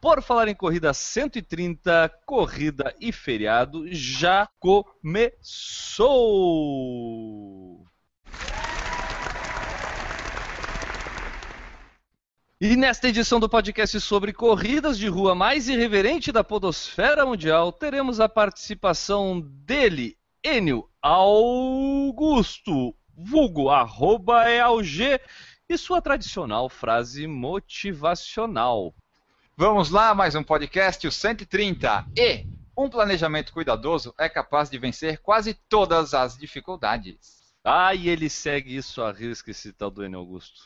Por Falar em Corrida 130, Corrida e Feriado, já começou! E nesta edição do podcast sobre corridas de rua mais irreverente da podosfera mundial, teremos a participação dele, Enio Augusto, vulgo arroba EAUG, e sua tradicional frase motivacional. Vamos lá, mais um podcast, o 130. E um planejamento cuidadoso é capaz de vencer quase todas as dificuldades. Ah, e ele segue isso à risca, esse tal do Enio Augusto.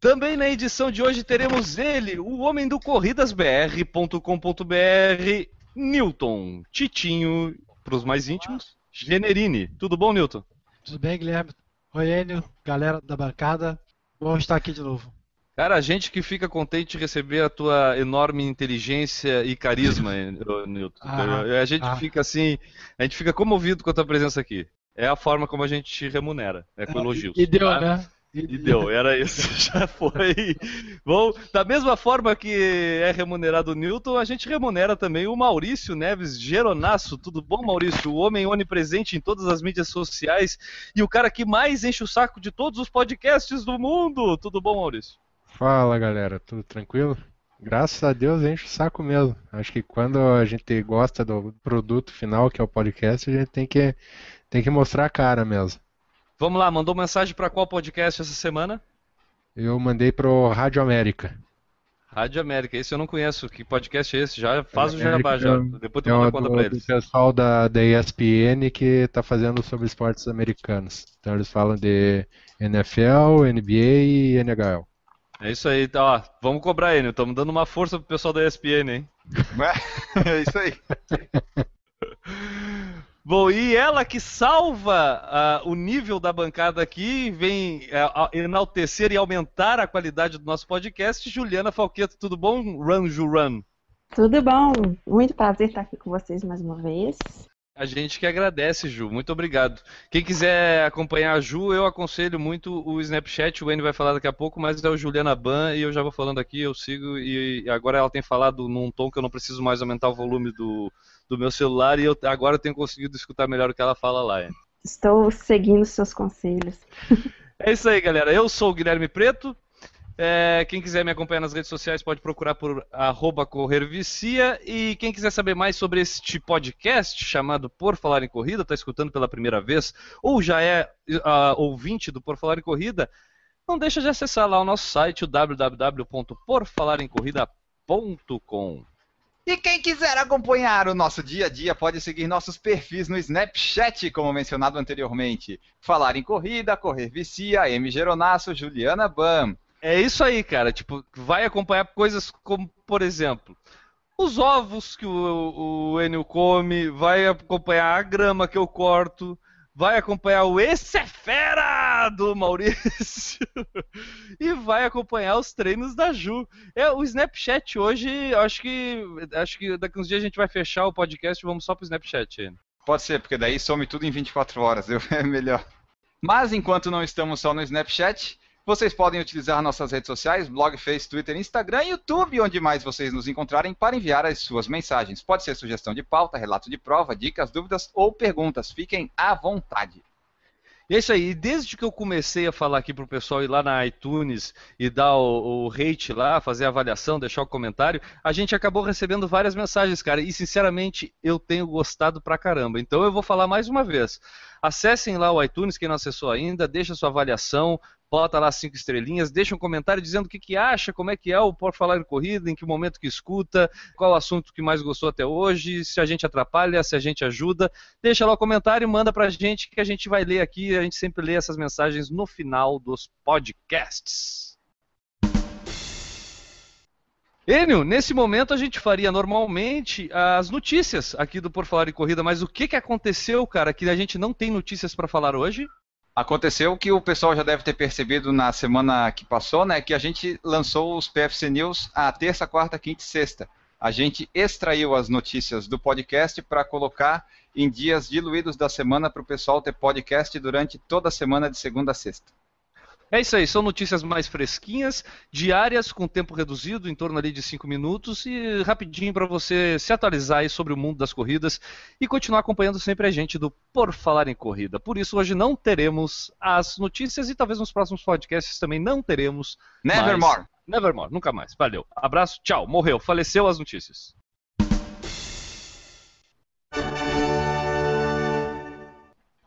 Também na edição de hoje teremos ele, o homem do corridasbr.com.br, Newton Titinho, para os mais íntimos, Generini. Tudo bom, Newton? Tudo bem, Guilherme? Oi, Enio, galera da bancada. Bom estar aqui de novo. Cara, a gente que fica contente de receber a tua enorme inteligência e carisma, Newton. Ah, a gente ah. fica assim, a gente fica comovido com a tua presença aqui. É a forma como a gente te remunera, é com elogios. E deu, tá? né? E deu, era isso, já foi. Bom, da mesma forma que é remunerado o Newton, a gente remunera também o Maurício Neves Geronasso. Tudo bom, Maurício? O homem onipresente em todas as mídias sociais e o cara que mais enche o saco de todos os podcasts do mundo. Tudo bom, Maurício? Fala galera, tudo tranquilo? Graças a Deus enche o saco mesmo. Acho que quando a gente gosta do produto final, que é o podcast, a gente tem que, tem que mostrar a cara mesmo. Vamos lá, mandou mensagem para qual podcast essa semana? Eu mandei pro Rádio América. Rádio América, esse eu não conheço. Que podcast é esse? Já faz o América jabá já. é- Depois tu É manda o conta do, pra eles. pessoal da, da ESPN que tá fazendo sobre esportes americanos. Então eles falam de NFL, NBA e NHL. É isso aí, tá, ó, vamos cobrar ele. Estamos dando uma força pro pessoal da ESPN, hein? É isso aí. Bom, e ela que salva ah, o nível da bancada aqui, vem ah, enaltecer e aumentar a qualidade do nosso podcast, Juliana Falqueto, tudo bom? Run, Ju, run. Tudo bom? Muito prazer estar aqui com vocês mais uma vez. A gente que agradece, Ju, muito obrigado. Quem quiser acompanhar a Ju, eu aconselho muito o Snapchat, o N vai falar daqui a pouco, mas é o Juliana Ban e eu já vou falando aqui, eu sigo e agora ela tem falado num tom que eu não preciso mais aumentar o volume do, do meu celular e eu agora eu tenho conseguido escutar melhor o que ela fala lá. Estou seguindo seus conselhos. É isso aí, galera. Eu sou o Guilherme Preto. É, quem quiser me acompanhar nas redes sociais pode procurar por corrervicia. E quem quiser saber mais sobre este podcast chamado Por Falar em Corrida, está escutando pela primeira vez, ou já é ah, ouvinte do Por Falar em Corrida, não deixa de acessar lá o nosso site, o www.porfalaremcorrida.com. E quem quiser acompanhar o nosso dia a dia pode seguir nossos perfis no Snapchat, como mencionado anteriormente. Falar em corrida, correr vicia, M. Geronasso, Juliana Bam. É isso aí, cara. Tipo, vai acompanhar coisas como, por exemplo, os ovos que o, o Enio come, vai acompanhar a grama que eu corto, vai acompanhar o Esse é Fera do Maurício e vai acompanhar os treinos da Ju. É, o Snapchat hoje, acho que acho que daqui uns dias a gente vai fechar o podcast e vamos só pro Snapchat. Pode ser, porque daí some tudo em 24 horas, eu- é melhor. Mas enquanto não estamos só no Snapchat, vocês podem utilizar nossas redes sociais, blog, Face, Twitter, Instagram YouTube, onde mais vocês nos encontrarem para enviar as suas mensagens. Pode ser sugestão de pauta, relato de prova, dicas, dúvidas ou perguntas. Fiquem à vontade. E é isso aí, desde que eu comecei a falar aqui pro pessoal ir lá na iTunes e dar o, o rate lá, fazer a avaliação, deixar o comentário, a gente acabou recebendo várias mensagens, cara, e sinceramente eu tenho gostado pra caramba. Então eu vou falar mais uma vez. Acessem lá o iTunes, quem não acessou ainda, deixa sua avaliação, bota lá cinco estrelinhas, deixa um comentário dizendo o que, que acha, como é que é o Por Falar em Corrida, em que momento que escuta, qual o assunto que mais gostou até hoje, se a gente atrapalha, se a gente ajuda. Deixa lá o comentário, manda pra gente que a gente vai ler aqui, a gente sempre lê essas mensagens no final dos podcasts. Enio, nesse momento a gente faria normalmente as notícias aqui do Por Falar em Corrida, mas o que, que aconteceu, cara, que a gente não tem notícias para falar hoje? Aconteceu que o pessoal já deve ter percebido na semana que passou, né, que a gente lançou os PFC News a terça, quarta, quinta e sexta. A gente extraiu as notícias do podcast para colocar em dias diluídos da semana para o pessoal ter podcast durante toda a semana de segunda a sexta. É isso aí, são notícias mais fresquinhas, diárias, com tempo reduzido, em torno ali de 5 minutos, e rapidinho para você se atualizar aí sobre o mundo das corridas e continuar acompanhando sempre a gente do Por Falar em Corrida. Por isso, hoje não teremos as notícias e talvez nos próximos podcasts também não teremos. Nevermore. Mais... Nevermore, nunca mais. Valeu. Abraço, tchau. Morreu, faleceu as notícias.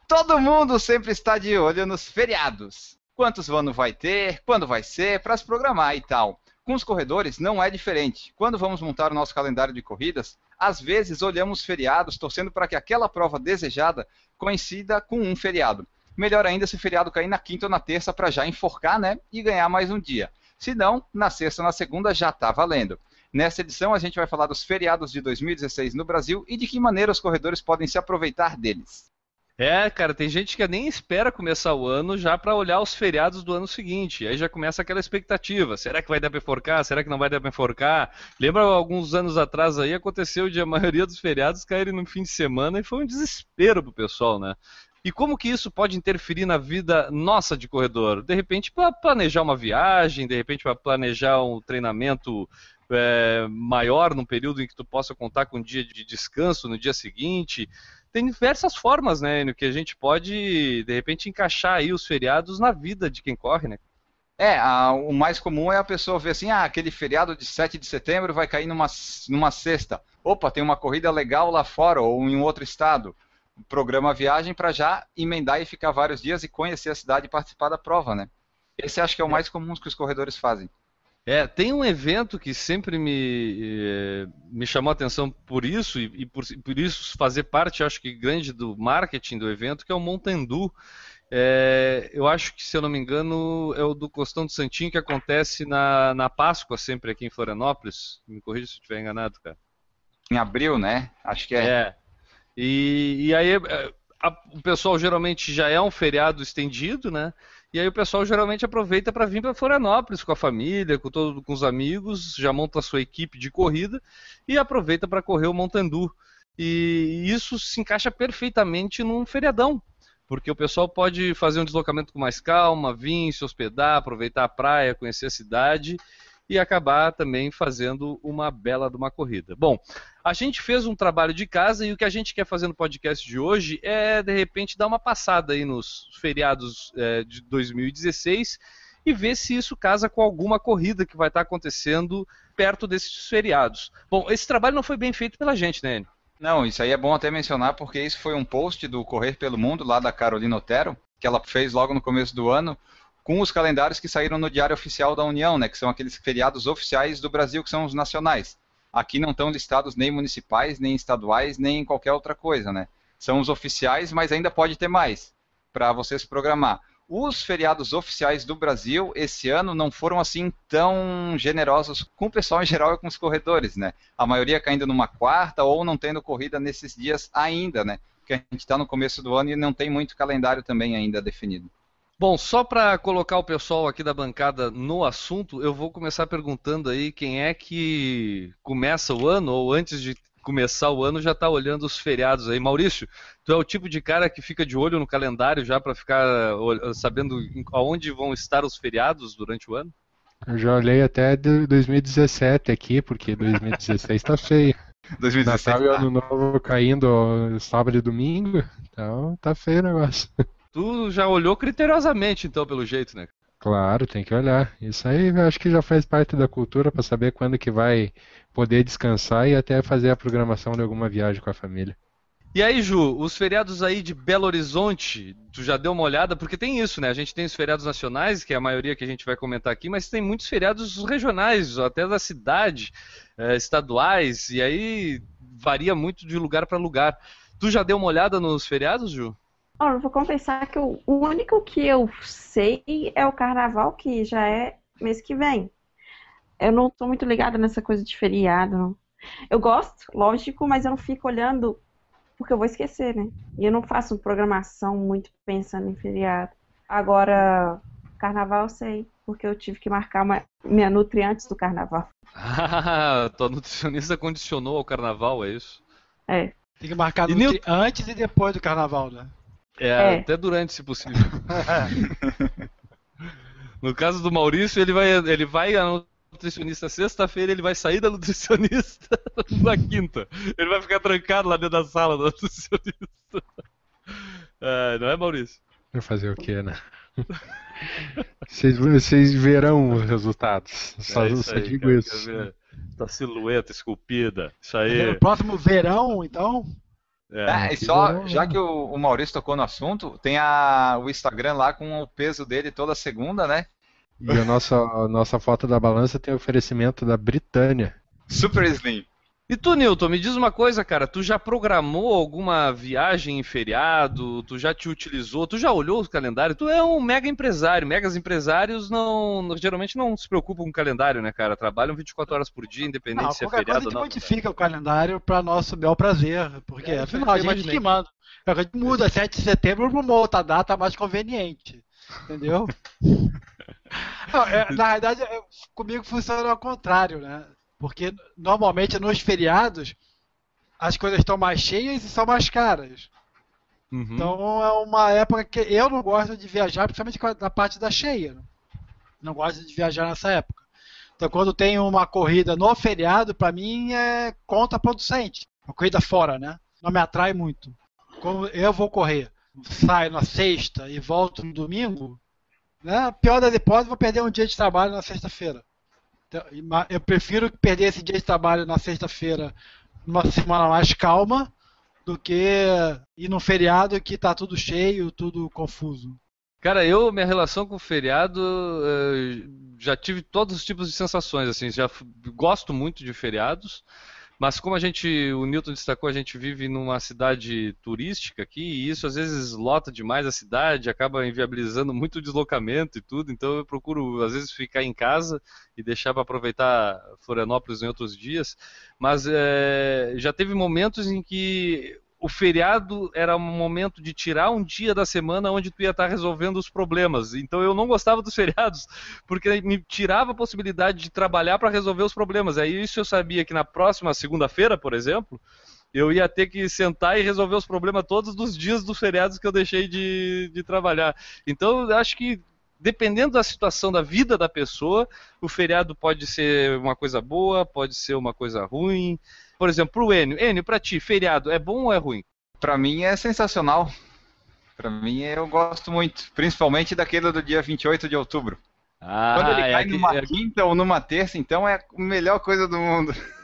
Todo mundo sempre está de olho nos feriados. Quantos ano vai ter, quando vai ser, para se programar e tal. Com os corredores não é diferente. Quando vamos montar o nosso calendário de corridas, às vezes olhamos feriados torcendo para que aquela prova desejada coincida com um feriado. Melhor ainda se o feriado cair na quinta ou na terça para já enforcar, né? E ganhar mais um dia. Se não, na sexta ou na segunda já está valendo. Nessa edição a gente vai falar dos feriados de 2016 no Brasil e de que maneira os corredores podem se aproveitar deles. É, cara, tem gente que nem espera começar o ano já para olhar os feriados do ano seguinte. Aí já começa aquela expectativa. Será que vai dar para enforcar? Será que não vai dar para enforcar? Lembra alguns anos atrás aí aconteceu de a maioria dos feriados caírem no fim de semana e foi um desespero pro pessoal, né? E como que isso pode interferir na vida nossa de corredor? De repente, para planejar uma viagem, de repente, para planejar um treinamento é, maior num período em que tu possa contar com um dia de descanso no dia seguinte. Tem diversas formas, né, no que a gente pode, de repente, encaixar aí os feriados na vida de quem corre, né? É, a, o mais comum é a pessoa ver assim, ah, aquele feriado de 7 de setembro vai cair numa, numa sexta. Opa, tem uma corrida legal lá fora ou em um outro estado programa a viagem para já emendar e ficar vários dias e conhecer a cidade e participar da prova, né? Esse acho que é o mais comum que os corredores fazem. É, tem um evento que sempre me, eh, me chamou a atenção por isso, e, e por, por, isso fazer parte, acho que, grande do marketing do evento, que é o Montendu. É, eu acho que, se eu não me engano, é o do Costão do Santinho que acontece na, na Páscoa, sempre aqui em Florianópolis. Me corrija se eu estiver enganado, cara. Em abril, né? Acho que é. É. E, e aí é, a, o pessoal geralmente já é um feriado estendido, né? E aí o pessoal geralmente aproveita para vir para Florianópolis com a família, com, todo, com os amigos, já monta a sua equipe de corrida e aproveita para correr o Montandu. E isso se encaixa perfeitamente num feriadão, porque o pessoal pode fazer um deslocamento com mais calma, vir, se hospedar, aproveitar a praia, conhecer a cidade e acabar também fazendo uma bela de uma corrida. Bom, a gente fez um trabalho de casa e o que a gente quer fazer no podcast de hoje é, de repente, dar uma passada aí nos feriados é, de 2016 e ver se isso casa com alguma corrida que vai estar acontecendo perto desses feriados. Bom, esse trabalho não foi bem feito pela gente, né, Enio? Não, isso aí é bom até mencionar porque isso foi um post do Correr pelo Mundo lá da Carolina Otero, que ela fez logo no começo do ano, com os calendários que saíram no Diário Oficial da União, né, que são aqueles feriados oficiais do Brasil, que são os nacionais. Aqui não estão listados nem municipais, nem estaduais, nem qualquer outra coisa, né? São os oficiais, mas ainda pode ter mais para você se programar. Os feriados oficiais do Brasil esse ano não foram assim tão generosos com o pessoal em geral e com os corredores, né? A maioria caindo numa quarta ou não tendo corrida nesses dias ainda, né? Porque a gente está no começo do ano e não tem muito calendário também ainda definido. Bom, só para colocar o pessoal aqui da bancada no assunto, eu vou começar perguntando aí quem é que começa o ano ou antes de começar o ano já está olhando os feriados aí. Maurício, tu é o tipo de cara que fica de olho no calendário já para ficar sabendo aonde vão estar os feriados durante o ano? Eu já olhei até 2017 aqui, porque 2016 está feio. 2016 Natal e tá. Ano Novo caindo sábado e domingo, então tá feio o negócio. Tu já olhou criteriosamente, então, pelo jeito, né? Claro, tem que olhar. Isso aí acho que já faz parte da cultura para saber quando que vai poder descansar e até fazer a programação de alguma viagem com a família. E aí, Ju, os feriados aí de Belo Horizonte, tu já deu uma olhada? Porque tem isso, né? A gente tem os feriados nacionais, que é a maioria que a gente vai comentar aqui, mas tem muitos feriados regionais, até da cidade, eh, estaduais, e aí varia muito de lugar para lugar. Tu já deu uma olhada nos feriados, Ju? Olha, vou confessar que o único que eu sei é o carnaval, que já é mês que vem. Eu não tô muito ligada nessa coisa de feriado, não. Eu gosto, lógico, mas eu não fico olhando porque eu vou esquecer, né? E eu não faço programação muito pensando em feriado. Agora, carnaval eu sei, porque eu tive que marcar uma, minha nutri antes do carnaval. Ah, tua nutricionista condicionou ao carnaval, é isso? É. Tem que marcar nutri- antes e depois do carnaval, né? É, É. até durante, se possível. No caso do Maurício, ele vai, ele vai a nutricionista sexta-feira, ele vai sair da nutricionista na quinta. Ele vai ficar trancado lá dentro da sala da nutricionista. Ah, não é, Maurício? Vai fazer o quê, né? Vocês, vocês verão os resultados. Só, é isso só aí, digo cara, isso. Tua silhueta esculpida. Isso No aí. próximo verão, então. É. Ah, e só, verão, já que o, o Maurício tocou no assunto, tem a, o Instagram lá com o peso dele toda segunda, né? E a nossa, a nossa foto da balança tem oferecimento da Britânia. Super Slim. E tu, Newton, me diz uma coisa, cara. Tu já programou alguma viagem em feriado? Tu já te utilizou? Tu já olhou o calendário? Tu é um mega empresário. Megas empresários não, não- geralmente não se preocupam com o calendário, né, cara? Trabalham 24 horas por dia, independente Não, se é qualquer coisa a feriado ou gente não. modifica o calendário para nosso bel prazer. Porque, É, afinal, a gente que manda. A gente muda 7 de setembro para uma outra data mais conveniente. Entendeu? Não, é, na verdade, é, comigo funciona ao contrário, né? Porque normalmente nos feriados as coisas estão mais cheias e são mais caras. Uhum. Então é uma época que eu não gosto de viajar, principalmente na parte da cheia. Não gosto de viajar nessa época. Então quando tem uma corrida no feriado, pra mim é contraproducente. Uma corrida fora, né? Não me atrai muito. Quando eu vou correr, saio na sexta e volto no domingo, né? Pior das hipóteses, vou perder um dia de trabalho na sexta-feira. Então, Eu prefiro perder esse dia de trabalho na sexta-feira numa semana mais calma do que ir num feriado que tá tudo cheio, tudo confuso. Cara, eu, minha relação com o feriado, eh, já tive todos os tipos de sensações, assim, já gosto muito de feriados, mas como a gente, o Newton destacou, a gente vive numa cidade turística aqui, e isso às vezes lota demais a cidade, acaba inviabilizando muito o deslocamento e tudo, então eu procuro, às vezes, ficar em casa e deixar para aproveitar Florianópolis em outros dias, mas eh, já teve momentos em que o feriado era um momento de tirar um dia da semana onde tu ia estar resolvendo os problemas. Então eu não gostava dos feriados, porque me tirava a possibilidade de trabalhar para resolver os problemas. Aí isso eu sabia que na próxima segunda-feira, por exemplo, eu ia ter que sentar e resolver os problemas todos dos dias dos feriados que eu deixei de, de trabalhar. Então eu acho que dependendo da situação da vida da pessoa, o feriado pode ser uma coisa boa, pode ser uma coisa ruim. Por exemplo, pro Enio. Enio, pra ti, feriado é bom ou é ruim? Pra mim é sensacional. Pra mim eu gosto muito. Principalmente daquele do dia 28 de outubro. Ah, Quando ele é cai aqui- numa é- quinta ou numa terça, então é a melhor coisa do mundo.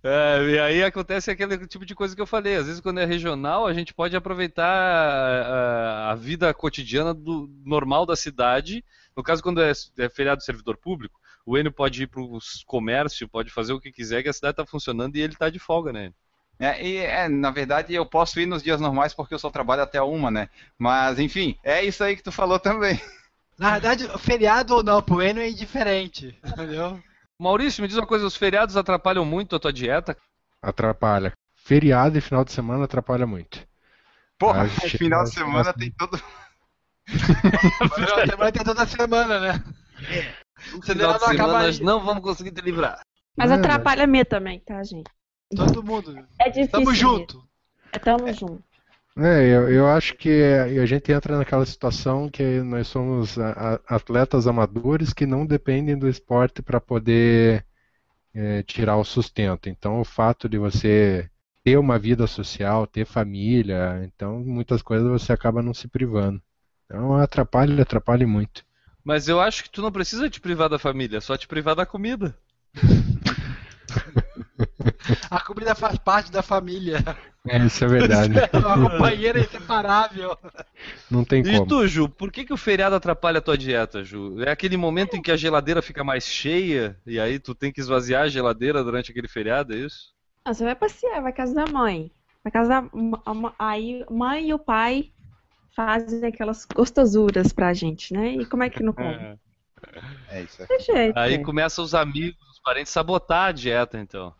É, e aí acontece aquele tipo de coisa que eu falei. Às vezes, quando é regional, a gente pode aproveitar a, a vida cotidiana do normal da cidade. No caso, quando é, é feriado do servidor público, o Enio pode ir para o comércio, pode fazer o que quiser, que a cidade está funcionando e ele está de folga, né? É, e é, na verdade eu posso ir nos dias normais porque eu só trabalho até uma, né? Mas enfim, é isso aí que tu falou também. Na verdade, feriado ou não, pro Enio é indiferente, entendeu? Maurício, me diz uma coisa: os feriados atrapalham muito a tua dieta? Atrapalha. Feriado e final de semana atrapalha muito. Porra, o final de semana tem todo. Mas vai ter toda semana, né? No final não de semana acaba nós não vamos conseguir te livrar. Mas Não, atrapalha a mim também, tá, gente? todo mundo. É difícil. Tamo junto. É, tamo junto. É, eu, eu acho que a gente entra naquela situação que nós somos a- a- atletas amadores que não dependem do esporte para poder é, tirar o sustento. Então, o fato de você ter uma vida social, ter família, então muitas coisas você acaba não se privando. Então, atrapalha, atrapalha muito. Mas eu acho que tu não precisa te privar da família, só te privar da comida. A comida faz parte da família. É, isso é verdade. Uma companheira inseparável. Não tem E como. tu, Ju, por que, que o feriado atrapalha a tua dieta, Ju? É aquele momento em que a geladeira fica mais cheia e aí tu tem que esvaziar a geladeira durante aquele feriado, é isso? Ah, você vai passear, vai casa da mãe. Vai casa da. a Aí mãe e o pai fazem aquelas gostosuras pra gente, né? E como é que não come? É. É isso aí. Jeito. Aí é. começam os amigos, os parentes sabotar a dieta, então.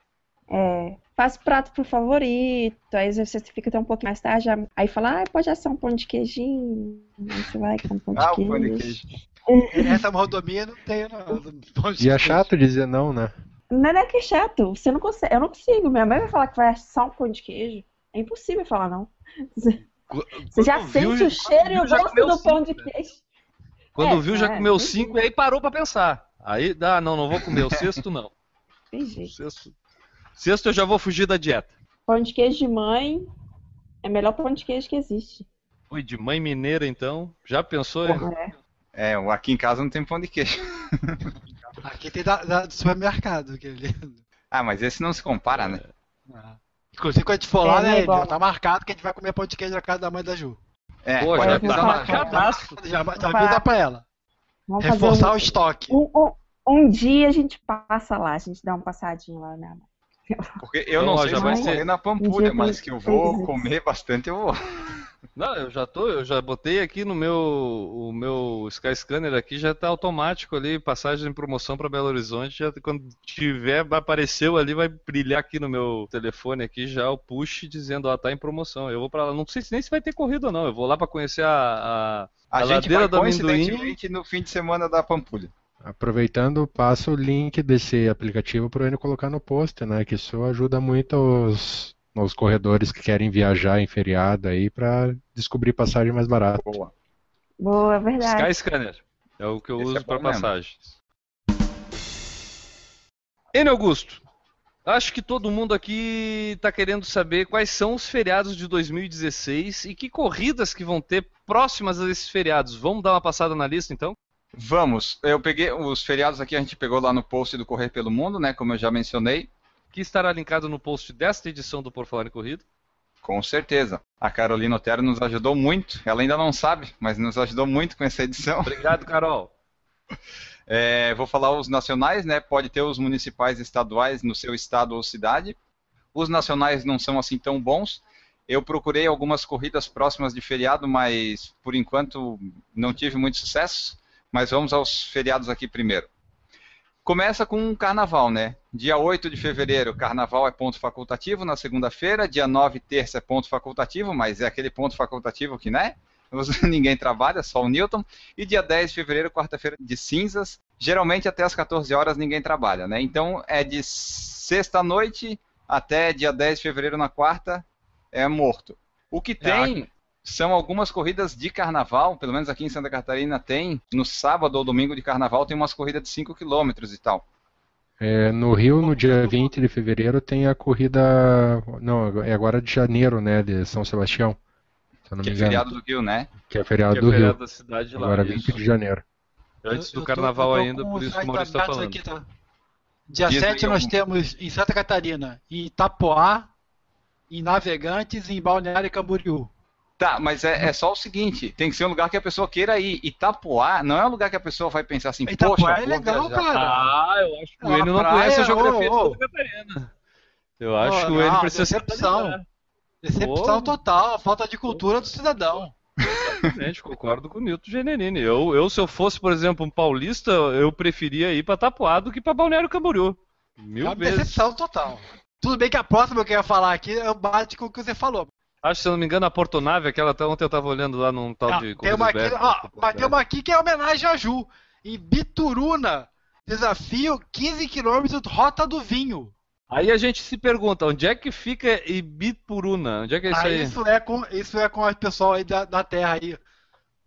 É, faz prato pro favorito, aí você fica até um pouquinho mais tarde, aí fala, ah, pode assar um pão de queijinho, aí você vai com um pão de Ah, o queijo. pão de queijo. Essa mordomia não tem, não. E é chato dizer não, né? Não é que é chato, você não consegue, eu não consigo, minha mãe vai falar que vai assar um pão de queijo, é impossível falar não. Você já viu, sente o cheiro e o já gosto comeu do pão de cinco, queijo. Quando É, viu, já é, comeu entendi. cinco e aí parou pra pensar. Aí, ah, não, não vou comer. O sexto não. O jeito. sexto, sexto eu já vou fugir da dieta. Pão de queijo de mãe é o melhor pão de queijo que existe. Ui, de mãe mineira então. Já pensou? É. É, aqui em casa não tem pão de queijo. Aqui tem da, da- do supermercado. Aquele. Ah, mas esse não se compara, né? Ah. Inclusive, quando a gente for É, lá, não é né, Edil, tá marcado que a gente vai comer pão de queijo na casa da mãe da Ju. É, Pô, já tá falar. lá. marcadaço. Já, já Vai. avisa pra ela. Vamos Reforçar um, o estoque. um, um, um dia a gente passa lá, a gente dá uma passadinha lá na Porque eu não ó, sei já se vai vou ser- na Um Pampulha, mas que eu vou comer bastante, eu vou. Não, eu já tô, eu já botei aqui no meu, o meu Skyscanner aqui já tá automático ali, passagem em promoção para Belo Horizonte, já quando tiver apareceu ali vai brilhar aqui no meu telefone aqui já o push dizendo ó, tá em promoção. Eu vou para lá, não sei se nem se vai ter corrida ou não. Eu vou lá para conhecer a, A, A gente ladeira vai do amendoim- coincidentemente no fim de semana da Pampulha. Aproveitando, passa o link desse aplicativo para ele colocar no post, né? Que isso ajuda muito os, os corredores que querem viajar em feriado aí para descobrir passagem mais barata. Boa. Boa, é verdade. Skyscanner. É o que eu Esse uso é para passagens. N Augusto, acho que todo mundo aqui está querendo saber quais são os feriados de 2016 e que corridas que vão ter próximas a esses feriados. Vamos dar uma passada na lista então? Vamos. Eu peguei os feriados aqui, a gente pegou lá no post do Correr pelo Mundo, né? Como eu já mencionei. Que estará linkado no post desta edição do Por Falar em Corrida. Com certeza. A Carolina Otero nos ajudou muito. Ela ainda não sabe, mas nos ajudou muito com essa edição. Obrigado, Carol. É, vou falar os nacionais, né? Pode ter os municipais e estaduais no seu estado ou cidade. Os nacionais não são assim tão bons. Eu procurei algumas corridas próximas de feriado, mas por enquanto não tive muito sucesso. Mas vamos aos feriados aqui primeiro. Começa com o carnaval, né? Dia 8 de fevereiro, carnaval é ponto facultativo na segunda-feira. Dia 9, terça é ponto facultativo, mas é aquele ponto facultativo que, né? Ninguém trabalha, só o Newton. E dia 10 de fevereiro, quarta-feira de cinzas. Geralmente até as 14 horas ninguém trabalha, né? Então é de sexta-noite até dia 10 de fevereiro na quarta, é morto. O que tem são algumas corridas de carnaval, pelo menos aqui em Santa Catarina tem, no sábado ou domingo de carnaval tem umas corridas de 5 km e tal. É, no Rio, no dia 20 de fevereiro, tem a corrida. Não, é agora de janeiro, né? De São Sebastião. Se não Que me é feriado do Rio, né? Que é feriado Que é do feriado Rio. da cidade lá. Agora isso. 20 de janeiro. Antes do carnaval ainda, por isso que o Maurício está falando. aqui, tá? Dia Diz aí 7 nós algum. temos em Santa Catarina, em Itapoá, em Navegantes e em Balneário Camboriú. Tá, mas é, é só o seguinte, tem que ser um lugar que a pessoa queira ir. Itapuá não é um lugar que a pessoa vai pensar assim, Itapuá poxa, é vou legal, viajar. cara. Ah, eu acho que o É Enio não praia, conhece a geografia ô, ô. de Santa Catarina. Eu acho Ô, que o Enio não, precisa se decepção. Decepção Ô. total, falta de cultura do cidadão. Exatamente, concordo com o Nilton Generini. Eu, eu, se eu fosse, por exemplo, um paulista, eu preferia ir pra Tapoá do que pra Balneário Camboriú. É Mil uma vezes. decepção total. Tudo bem que a próxima que eu ia falar aqui é o bate com o que você falou. Acho, se eu não me engano, a Portonave, aquela até ontem eu tava olhando lá num tal Ah, de tem uma aqui, ó, mas tem uma aqui que é homenagem a Ju. Em Bituruna, desafio 15 km rota do vinho. Aí a gente se pergunta, onde é que fica Ibipuruna? Onde é que é isso Ah, aí? isso é com isso é com o pessoal aí da, da terra aí.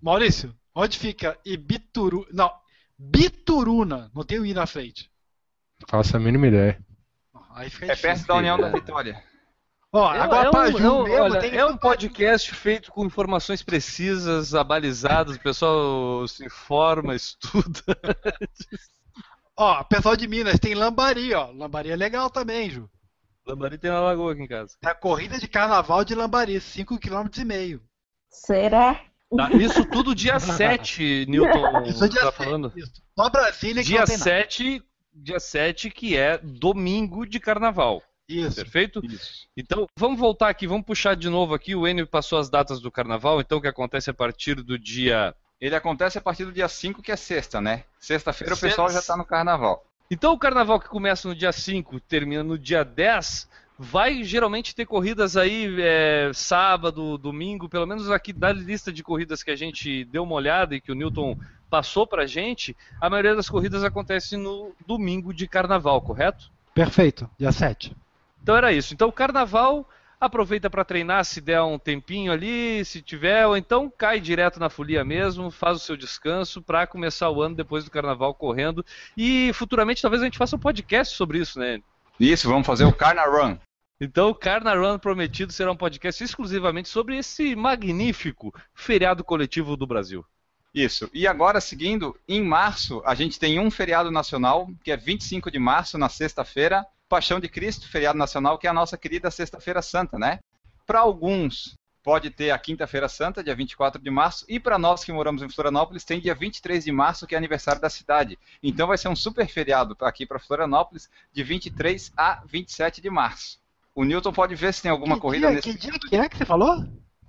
Maurício, onde fica Ibituru? Não, Bituruna, não tem o i na frente. Faço a mínima ideia. Aí fica É difícil. perto da União da Vitória. Ó, É- agora é um, Ju é um- mesmo, olha, tem é um podcast feito com informações precisas, abalizadas, o pessoal se informa, estuda. Ó, pessoal de Minas tem Lambari, ó. Lambari é legal também, Ju. Lambari tem na lagoa aqui em casa. É a corrida de carnaval de Lambari, 5 km e meio. Será? Tá, isso tudo dia 7, Newton, Isso é dia tá sete, falando? Isso. Só Brasília que Dia não tem nada. 7, dia 7, que é domingo de carnaval, Isso. perfeito? Isso. Então, vamos voltar aqui, vamos puxar de novo aqui. O Enio passou as datas do carnaval, então, que acontece a partir do dia Ele acontece a partir do dia 5, que é sexta, né? Sexta-feira o pessoal já tá no carnaval. Então o carnaval que começa no dia 5 termina no dia 10, vai geralmente ter corridas aí é, sábado, domingo, pelo menos aqui da lista de corridas que a gente deu uma olhada e que o Newton passou pra gente, a maioria das corridas acontece no domingo de carnaval, correto? Perfeito, dia 7. Então era isso. Então o carnaval aproveita para treinar se der um tempinho ali, se tiver, ou então cai direto na folia mesmo, faz o seu descanso para começar o ano depois do carnaval correndo. E futuramente talvez a gente faça um podcast sobre isso, né? Isso, vamos fazer o Carna Run. Então o Carna Run prometido será um podcast exclusivamente sobre esse magnífico feriado coletivo do Brasil. Isso. E agora, seguindo, em março, a gente tem um feriado nacional, que é 25 de março, na sexta-feira, Paixão de Cristo, feriado nacional, que é a nossa querida Sexta-feira Santa, né? Para alguns, pode ter a Quinta-feira Santa, dia 24 de março, e para nós que moramos em Florianópolis, tem dia 23 de março, que é aniversário da cidade. Então vai ser um super feriado aqui para Florianópolis, de 23 a 27 de março. O Newton pode ver se tem alguma que corrida dia, nesse Que dia que é que você falou?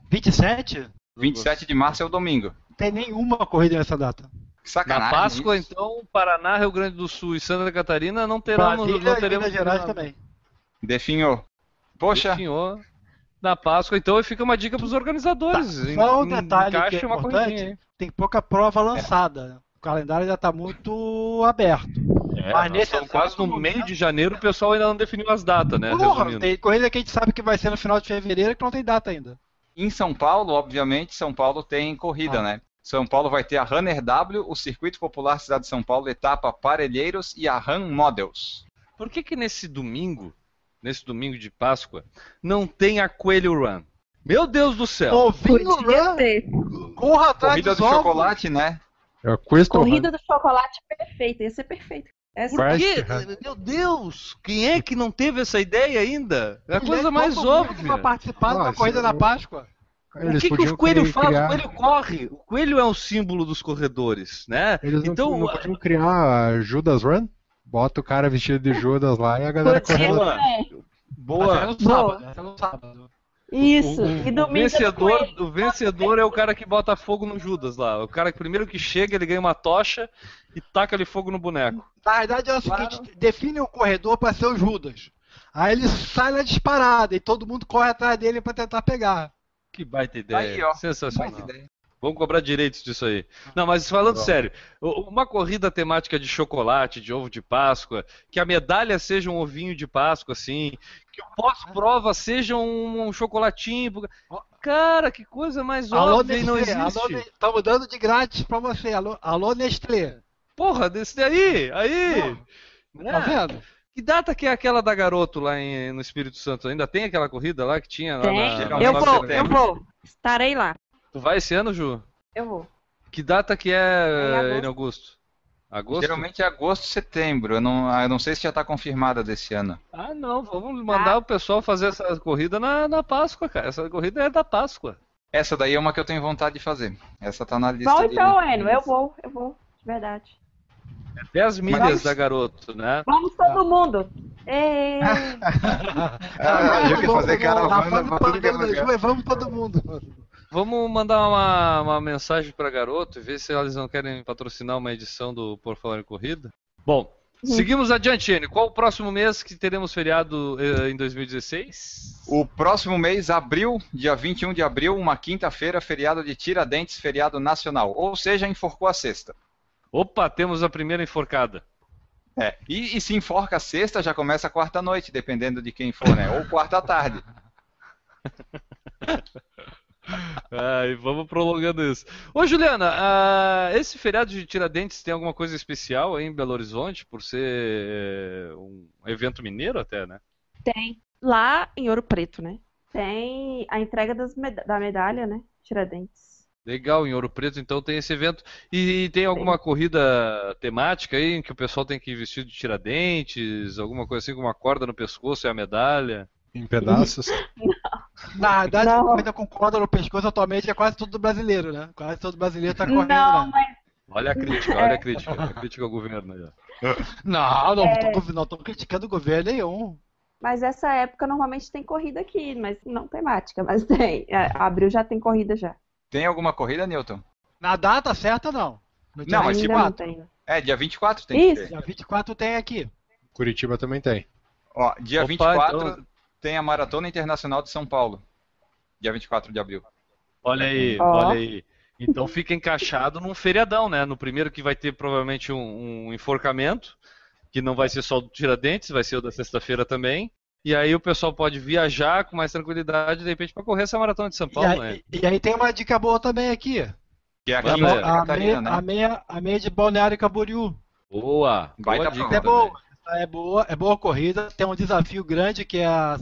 27? 27 de março é o domingo. Não tem nenhuma corrida nessa data. Sacanagem. Na Páscoa, isso. então, Paraná, Rio Grande do Sul e Santa Catarina não teremos. Brasília não e teremos Minas Gerais também. Definhou. Poxa, Definhou. Na Páscoa, então fica uma dica para os organizadores. Tá, só um detalhe que é importante. Tem pouca prova lançada. O calendário já está muito aberto. É, Mas nesse estamos quase no exato meio de janeiro, o pessoal ainda não definiu as datas, né? Porra, tem corrida que a gente sabe que vai ser no final de fevereiro que não tem data ainda. em São Paulo, obviamente, São Paulo tem corrida, Ah. né? São Paulo vai ter a Runner W, o Circuito Popular Cidade de São Paulo, etapa Parelheiros e a Run Models. Por que que nesse domingo, nesse domingo de Páscoa, não tem a Coelho Run? Meu Deus do céu! Ovinho Run, ter. corra atrás Corrida do ovos. chocolate, né? É Corrida do chocolate perfeita, ia ser perfeita. Essa Por quê? Meu Deus! Quem é que não teve essa ideia ainda? É a coisa mais óbvia. Vai participar da corrida da eu- Páscoa. O Eles que, que o coelho cri- faz? criar- O coelho corre. O coelho é um símbolo dos corredores, né? Eles não, então, não podiam criar a Judas Run? Bota o cara vestido de Judas lá e a galera Podia correndo. Boa. é Boa. sábado. Essa é no sábado. Isso. O, o- e o domingo é do vencedor, o vencedor é o cara que bota fogo no Judas lá. O cara que primeiro que chega, ele ganha uma tocha e taca ali fogo no boneco. Na verdade é o seguinte, define o corredor para ser o Judas. Aí ele sai na disparada e todo mundo corre atrás dele para tentar pegar. Que baita ideia. Aí, ó. Sensacional. Baita ideia. Vamos cobrar direitos disso aí. Não, mas falando sério, u- uma corrida temática de chocolate, de ovo de Páscoa, que a medalha seja um ovinho de Páscoa, assim, que o pós-prova seja um, um chocolatinho. Cara, que coisa mais Alô, óbvia e não Nestlé, existe. alô, Ne- Estamos dando de grátis para você. Alô, alô Nestlé. Porra, desse daí, aí. Né? Tá vendo? Que data que é aquela da garoto lá em- no Espírito Santo? Ainda tem aquela corrida lá que tinha lá Tem. na, Eu vou, eu vou. Estarei lá. Tu vai esse ano, Ju? Eu vou. Que data que Em é, agosto. em Augusto? Agosto? Geralmente é agosto, setembro. Eu não, ah, eu não sei se já está confirmada desse ano. Ah, não, vamos mandar o pessoal fazer essa corrida na, na Páscoa, cara. Essa corrida é da Páscoa. Essa daí é uma que eu tenho vontade de fazer. Essa tá na lista de... então, Eno. Eu vou, eu vou. De verdade. 10 milhas Vamos. da garoto, né? Vamos todo mundo. Ah, eu quero fazer Na caravana fase pra tudo que é da lugar. Ju, vamos todo mundo. Vamos mandar uma, uma mensagem pra garoto e ver se eles não querem patrocinar uma edição do Por Falar em Corrida. Bom, seguimos adiante, Enio. Qual o próximo mês que teremos feriado eh, em 2016? O próximo mês, abril, dia 21 de abril, uma quinta-feira, feriado de Tiradentes, feriado nacional. Ou seja, enforcou a sexta. Opa, temos a primeira enforcada. É. E, e se enforca a sexta, já começa a quarta-noite, dependendo de quem for, né? Ou quarta-tarde. Ai, vamos prolongando isso. Ô, Juliana, ah, esse feriado de Tiradentes tem alguma coisa especial aí em Belo Horizonte, por ser eh, um evento mineiro até, né? Tem. Lá em Ouro Preto, né? Tem a entrega das meda- da medalha, né? Tiradentes. Legal, em Ouro Preto então tem esse evento. E tem alguma corrida temática aí em que o pessoal tem que ir vestido de Tiradentes, alguma coisa assim com uma corda no pescoço e a medalha? Em pedaços. Na verdade, Não. a corrida com corda no pescoço atualmente é quase todo brasileiro, né? Quase todo brasileiro tá correndo, Não, né? mas Olha a crítica, olha a crítica, a crítica ao governo. Não, não, É. tô, não tô criticando o governo nenhum. Mas essa época normalmente tem corrida aqui, mas não temática, mas tem. É, abril já tem corrida já. Tem alguma corrida, Newton? Na data certa, não. No dia Não, mas Ainda tipo, não tem. É, dia 24 tem que Isso. ter. Dia 24 tem aqui. Curitiba também tem. Ó, dia Opa, 24 então- tem a Maratona Internacional de São Paulo. Dia 24 de abril. Olha aí, Ó. olha aí. Então fica encaixado num feriadão, né? No primeiro que vai ter provavelmente um, um enforcamento, que não vai ser só o do Tiradentes, vai ser o da sexta-feira também. E aí o pessoal pode viajar com mais tranquilidade, de repente, para correr essa maratona de São E Paulo, né? aí, e aí tem uma dica boa também aqui. Que é aqui A Catarina, meia, né? a, meia, a meia de Balneário Camboriú. Boa! Baita Boa dica. É também. boa, é boa, é boa corrida. Tem um desafio grande que é a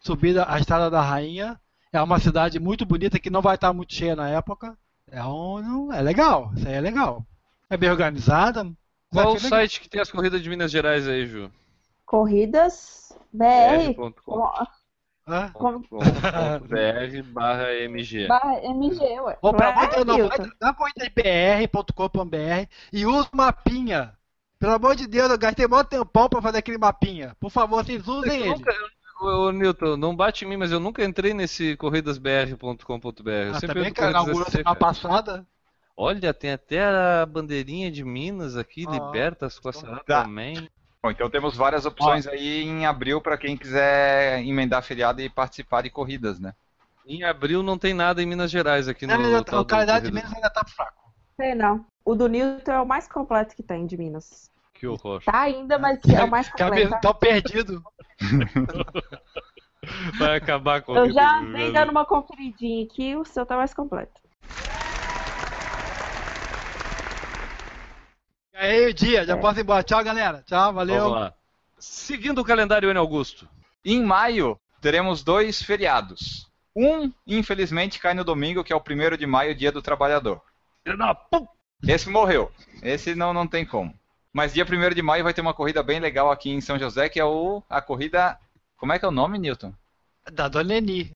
subida à Estrada da Rainha. É uma cidade muito bonita que não vai estar muito cheia na época. É, um, é legal, isso aí é legal. É bem organizada. Qual o legal. site que tem as corridas de Minas Gerais aí, Ju? Corridas BR. br.com. Hã? Com- br barra MG. Barra MG, ué. Ou pra é, muito, não, vai, dá de br.com.br e usa o mapinha. Pelo amor de Deus, eu gastei mó tempão pra fazer aquele mapinha. Por favor, vocês usem Eu ele. nunca- Ô, ô, Newton, não bate em mim, mas eu nunca entrei nesse corridasbr.com.br. Eu Ah, sempre também, cara, inaugurou 16, semana passada. Olha, tem até a bandeirinha de Minas aqui, Ah, libertas com também. Bom, então temos várias opções aí em abril para quem quiser emendar feriado e participar de corridas, né? Em abril não tem nada em Minas Gerais aqui no Não, ainda- tal o do calendário de Minas ainda tá fraco. Sei não. O do Newton é o mais completo que tem de Minas. Que horror. Tá ainda, mas é o mais Cabe- completo. tá? Perdido. Vai acabar com Eu já andei dando uma conferidinha aqui, o seu tá mais completo. Aí, o dia, já posso ir embora. Tchau, galera. Tchau, valeu. Vamos lá. Seguindo o calendário, N. Augusto. Em maio, teremos dois feriados. Um, infelizmente, cai no domingo, que é o 1 de maio, dia do trabalhador. Esse morreu. Esse não, não tem como. Mas dia 1 de maio vai ter uma corrida bem legal aqui em São José, que é o, a corrida. Como é que é o nome, Newton? Da Dona Neni.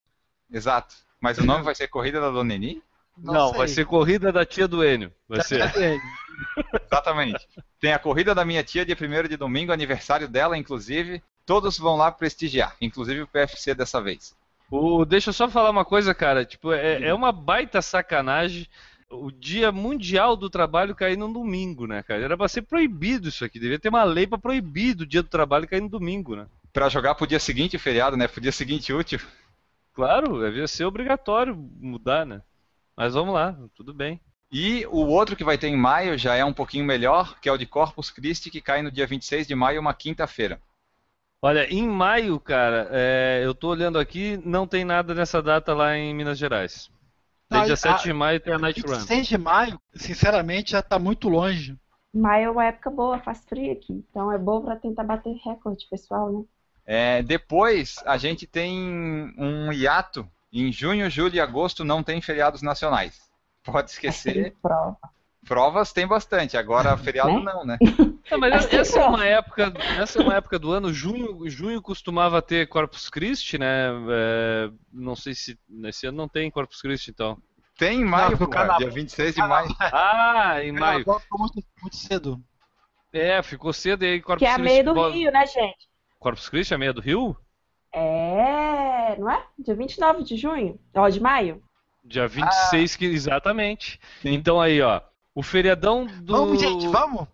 Exato. Mas o nome vai ser Corrida da Dona Neni? Não, sei. vai ser corrida da tia do Enio. Vai ser. Cadê ele? Exatamente. Tem a corrida da minha tia, dia 1 de domingo, aniversário dela, inclusive. Todos vão lá prestigiar, inclusive o PFC dessa vez. O, deixa eu só falar uma coisa, cara. Tipo, é, é uma baita sacanagem o Dia Mundial do Trabalho cair no domingo, né, cara? Era pra ser proibido isso aqui. Devia ter uma lei pra proibir o Dia do Trabalho cair no domingo, né? Pra jogar pro dia seguinte feriado, né? Pro dia seguinte útil. Claro, devia ser obrigatório mudar, né? Mas vamos lá, tudo bem. E o outro que vai ter em maio já é um pouquinho melhor, que é o de Corpus Christi, que cai no dia 26 de maio, uma quinta-feira. Olha, em maio, cara, é, eu tô olhando aqui, não tem nada nessa data lá em Minas Gerais. Tem dia a- 7 de maio tem a Night Run. 26 de maio, sinceramente, já tá muito longe. Maio é uma época boa, faz frio aqui. Então é bom pra tentar bater recorde, pessoal, né? É, depois a gente tem um hiato. Em junho, julho e agosto não tem feriados nacionais. Pode esquecer. Prova. Provas tem bastante, agora feriado Né? não, né? Não, mas essa é uma época, essa é uma época do ano. Junho, junho costumava ter Corpus Christi, né? É, não sei se nesse ano não tem Corpus Christi, então. Tem em maio, Não, dia 26 de maio. Ah, em maio. Ficou muito, muito cedo. É, ficou cedo e aí Corpus Que é a Christi. meia do Rio, né, gente? Corpus Christi é a meia do Rio? É, não é? Dia 29 de junho? Ó, de maio? Dia 26, que, exatamente. Então aí, ó. O feriadão do. Vamos, gente, vamos?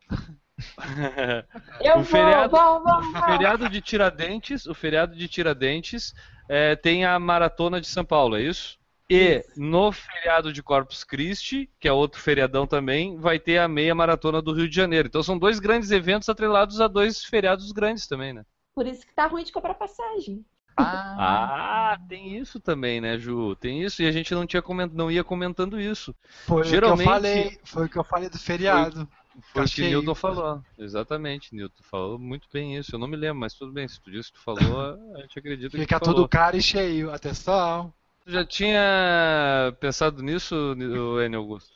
Eu O vou, feriado- vamos, vamos, O vamos. feriado de Tiradentes, o feriado de Tiradentes é, tem a maratona de São Paulo, é isso? E no feriado de Corpus Christi, que é outro feriadão também, vai ter a meia maratona do Rio de Janeiro. Então são dois grandes eventos atrelados a dois feriados grandes também, né? Por isso que tá ruim de comprar passagem. Ah, tem isso também, né, Ju? Tem isso e a gente não tinha coment... não ia comentando isso. Foi Geralmente- o que eu falei. Foi o que eu falei do feriado. Foi o Achei- que Newton falou. Exatamente, Newton falou muito bem isso. Eu não me lembro, mas tudo bem. Se tu disse que tu falou, a gente acredita que Fica tu tudo falou. caro e cheio. Atenção. Tu já tinha pensado nisso, Enio Augusto?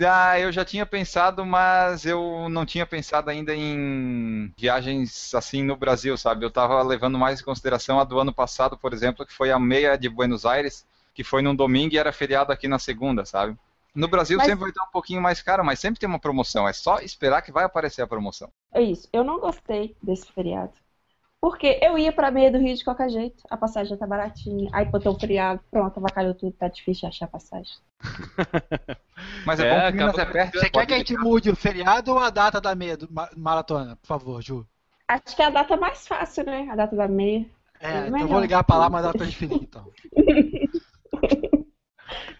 Ah, eu já tinha pensado, mas eu não tinha pensado ainda em viagens assim no Brasil, sabe? Eu estava levando mais em consideração a do ano passado, por exemplo, que foi a meia de Buenos Aires, que foi num domingo e era feriado aqui na segunda, sabe? No Brasil Mas- sempre vai estar um pouquinho mais caro, mas sempre tem uma promoção. É só esperar que vai aparecer a promoção. É isso. Eu não gostei desse feriado. Porque eu ia pra meia do Rio de qualquer jeito. A passagem já tá baratinha. Aí botou um feriado. Pronto, avacalhou tudo. Tá difícil de achar passagem. Mas é, É, bom que Minas é perto. Você quer que a gente mude o feriado ou a data da meia do ma- maratona? Por favor, Ju. Acho que é a data mais fácil, né? A data da meia. É, É então vou ligar pra lá e mandar pra definir, então.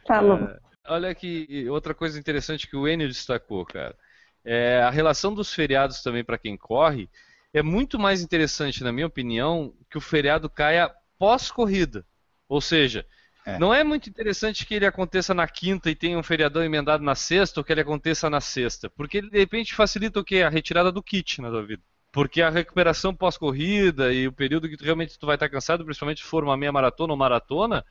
Falou. É, olha aqui, outra coisa interessante que o Enio destacou, cara. É, a relação dos feriados também para quem corre é muito mais interessante, na minha opinião, que o feriado caia pós-corrida. Ou seja, É. não é muito interessante que ele aconteça na quinta e tenha um feriadão emendado na sexta ou que ele aconteça na sexta. Porque ele de repente facilita o quê? A retirada do kit na tua vida. Porque a recuperação pós-corrida e o período que tu realmente tu vai estar cansado, principalmente se for uma meia maratona ou maratona,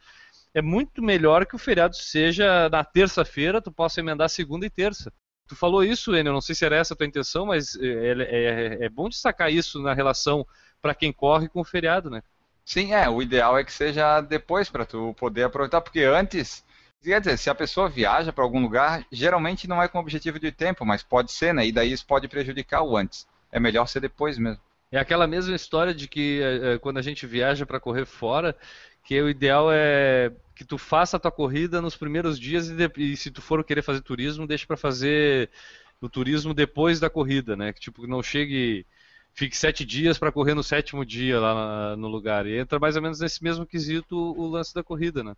é muito melhor que o feriado seja na terça-feira, tu possa emendar segunda e terça. Tu falou isso, Enio, eu não sei se era essa a tua intenção, mas é, é- é bom destacar isso na relação para quem corre com o feriado, né? Sim, é. O ideal é que seja depois para tu poder aproveitar, porque antes, quer dizer, se a pessoa viaja para algum lugar, geralmente não é com objetivo de tempo, mas pode ser, né? E daí isso pode prejudicar o antes. É melhor ser depois mesmo. É aquela mesma história de que é, é, quando a gente viaja para correr fora, que o ideal é que tu faça a tua corrida nos primeiros dias e, de- e se tu for querer fazer turismo, deixa para fazer o turismo depois da corrida, né? Que tipo não chegue, fique sete dias para correr no sétimo dia lá no lugar. E entra mais ou menos nesse mesmo quesito o lance da corrida, né?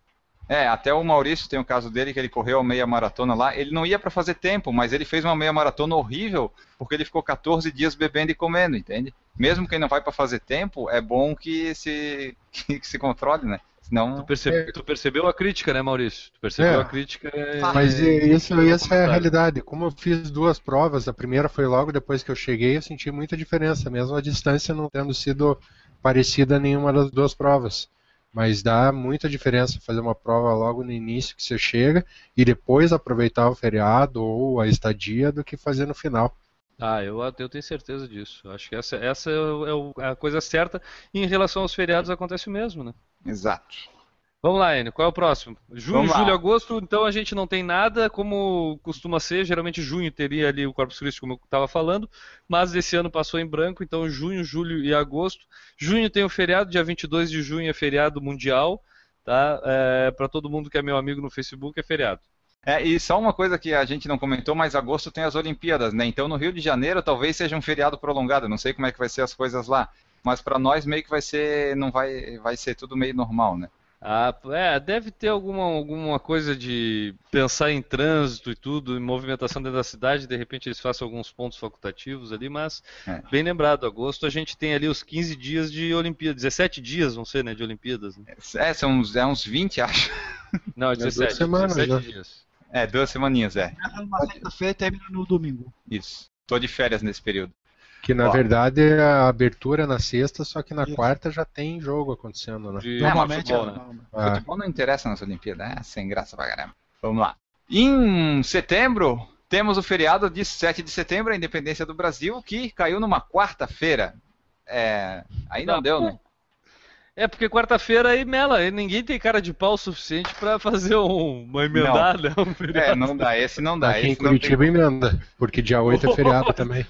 É, até o Maurício tem o caso dele que ele correu a meia maratona lá. Ele não ia para fazer tempo, mas ele fez uma meia maratona horrível porque ele ficou 14 dias bebendo e comendo, entende? Mesmo quem não vai para fazer tempo, é bom que se que se controle, né? Tu, Senão percebe- tu percebeu a crítica, né, Maurício? Tu percebeu É. a crítica? é- Mas é- e- isso, é- essa é a realidade. Como eu fiz duas provas, a primeira foi logo depois que eu cheguei, eu senti muita diferença, mesmo a distância não tendo sido parecida nenhuma das duas provas. Mas dá muita diferença fazer uma prova logo no início que você chega e depois aproveitar o feriado ou a estadia do que fazer no final. Ah, eu, eu tenho certeza disso. Acho que essa, essa é, o- é a coisa certa. E em relação aos feriados acontece o mesmo, né? Exato. Vamos lá, Enio, qual é o próximo? Junho, julho, agosto, então a gente não tem nada, como costuma ser. Geralmente junho teria ali o Corpus Christi, como eu estava falando, mas esse ano passou em branco, então junho, julho e agosto. Junho tem o feriado, dia 22 de junho é feriado mundial, tá? É, Para todo mundo que é meu amigo no Facebook é feriado. É, e só uma coisa que a gente não comentou, mas agosto tem as Olimpíadas, né? Então no Rio de Janeiro talvez seja um feriado prolongado. Não sei como é que vai ser as coisas lá, mas para nós meio que vai ser, não vai, vai ser tudo meio normal, né? Ah, é, deve ter alguma, alguma coisa de pensar em trânsito e tudo, em movimentação dentro da cidade, de repente eles façam alguns pontos facultativos ali, mas É. bem lembrado, agosto a gente tem ali os 15 dias de Olimpíadas, 17 dias vão ser, né, de Olimpíadas. né? É, são uns, é uns 20, acho. Não, é duas 17, semanas, 17 né? dias. É, duas semaninhas, é. Numa sexta-feira e termina no domingo. Isso. Tô de férias nesse período. Que na Ó. verdade é a abertura na sexta, só que na Isso. quarta já tem jogo acontecendo, né? De Normalmente futebol, é. né? normal. Ah, Futebol não interessa nas Olimpíadas, é sem graça pra caramba. Vamos lá. Em setembro, temos o feriado de 7 de setembro, a independência do Brasil, que caiu numa quarta-feira. É, aí não Tá deu, né? É porque quarta-feira aí mela, ninguém tem cara de pau suficiente pra fazer um, uma emendada, um feriado. É, não dá, esse não dá. aqui em esse não tem- Curitiba emenda, porque dia 8 é feriado também.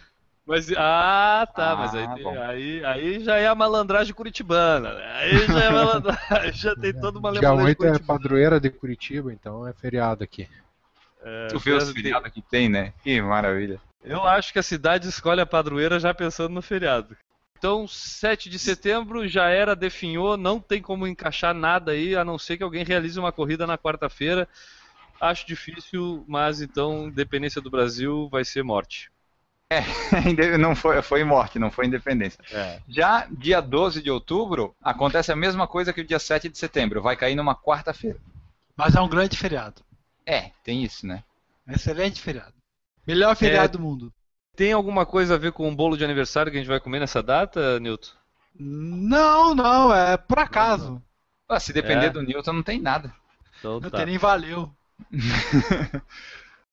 Mas, ah, tá, Ah, mas aí, tem- bom. aí, aí já é a malandragem curitibana, né? Aí já é malandragem, já tem toda uma Dia malandragem 8 é padroeira de Curitiba, então é feriado aqui. É, Tu vê os feriados que tem, né? Que maravilha. Eu acho que a cidade escolhe a padroeira já pensando no feriado. Então, 7 de setembro já era, definhou, não tem como encaixar nada aí, a não ser que alguém realize uma corrida na quarta-feira. Acho difícil, mas então, dependência do Brasil vai ser morte. não foi, foi morte, não foi independência. É. Já dia 12 de outubro, acontece a mesma coisa que o dia 7 de setembro. Vai cair numa quarta-feira. Mas é um grande feriado. É, tem isso, né? Excelente feriado. Melhor feriado do mundo. Tem alguma coisa a ver com o bolo de aniversário que a gente vai comer nessa data, Nilton? Não, não, é por acaso. Ah, se depender É. do Newton, não tem nada. Então Não tá. tem nem valeu.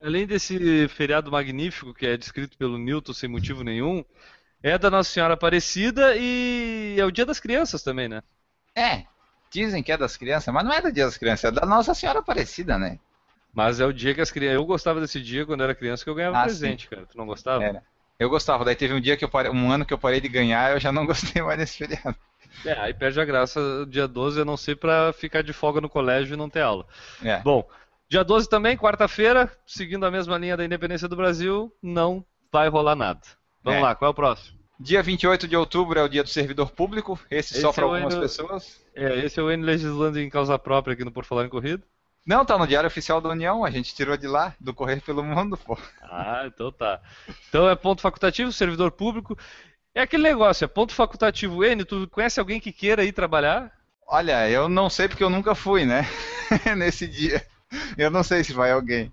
Além desse feriado magnífico que é descrito pelo Newton sem motivo nenhum, é da Nossa Senhora Aparecida e é o Dia das Crianças também, né? É, dizem que é das crianças, mas não é do dia das crianças, é da Nossa Senhora Aparecida, né? Mas é o dia que as crianças. Eu gostava desse dia quando era criança que eu ganhava Ah, presente, cara. Tu não gostava? Era. Eu gostava, daí teve um dia que eu parei, um ano que eu parei de ganhar, eu já não gostei mais desse feriado. É, aí perde a graça dia 12, a não ser pra ficar de folga no colégio e não ter aula. É. Bom, dia 12 também, quarta-feira, seguindo a mesma linha da independência do Brasil, não vai rolar nada. Vamos É. lá, qual é o próximo? Dia 28 de outubro é o dia do servidor público, esse, só Esse para é algumas ano- pessoas. É, esse é o N legislando em causa própria aqui no Por Falar em Corrida. Não, tá no Diário Oficial da União, a gente tirou de lá, do Correr pelo Mundo, pô. Ah, então tá. Então é ponto facultativo, servidor público. É aquele negócio, é ponto facultativo. N, tu conhece alguém que queira ir trabalhar? Olha, eu não sei porque eu nunca fui, né? Nesse dia. Eu não sei se vai alguém.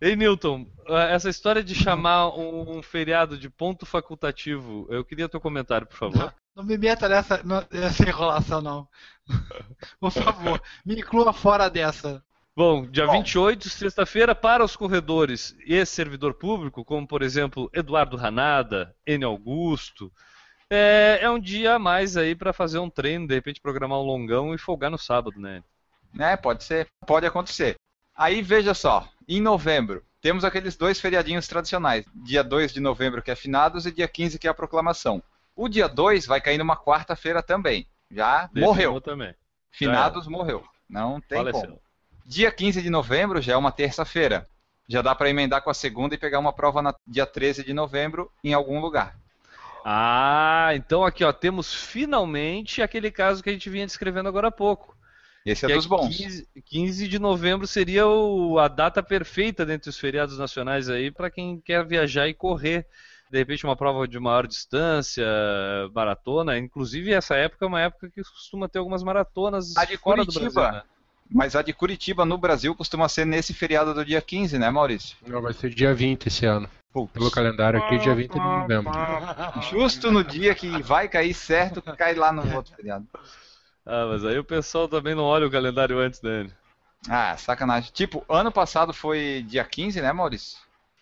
Ei, Newton, ah, essa história de chamar um, feriado de ponto facultativo, eu queria teu comentário, por favor. Não me meta nessa, nessa enrolação, não. Por favor, me inclua fora dessa. Bom, dia Bom. 28, sexta-feira, para os corredores e servidor público, como por exemplo Eduardo Ranada, N. Augusto, é, é um dia a mais aí para fazer um treino, de repente programar um longão e folgar no sábado, né? Né? Pode ser, pode acontecer. Aí veja só, em novembro, temos aqueles dois feriadinhos tradicionais. Dia 2 de novembro, que é finados, e dia 15, que é a proclamação. O dia 2 vai cair numa quarta-feira também. Já morreu. também. Finados morreu. Não tem Faleceu. como. Dia 15 de novembro já é uma terça-feira. Já dá para emendar com a segunda e pegar uma prova no dia 13 de novembro em algum lugar. Ah, então aqui ó, temos finalmente aquele caso que a gente vinha descrevendo agora há pouco. Esse é dos bons. 15, 15 de novembro seria o- a data perfeita dentre os feriados nacionais aí para quem quer viajar e correr. De repente uma prova de maior distância, maratona. Inclusive essa época é uma época que costuma ter algumas maratonas A de fora do Curitiba. Brasil. Né? Mas a de Curitiba no Brasil costuma ser nesse feriado do dia 15, né, Maurício? Não, vai ser dia 20 esse ano. Putz. Pelo calendário aqui, dia 20 de novembro. Justo no dia que vai cair certo, cai lá no outro feriado. Ah, mas aí o pessoal também não olha o calendário antes, né? Ah, sacanagem. Tipo, ano passado foi dia 15, né, Maurício?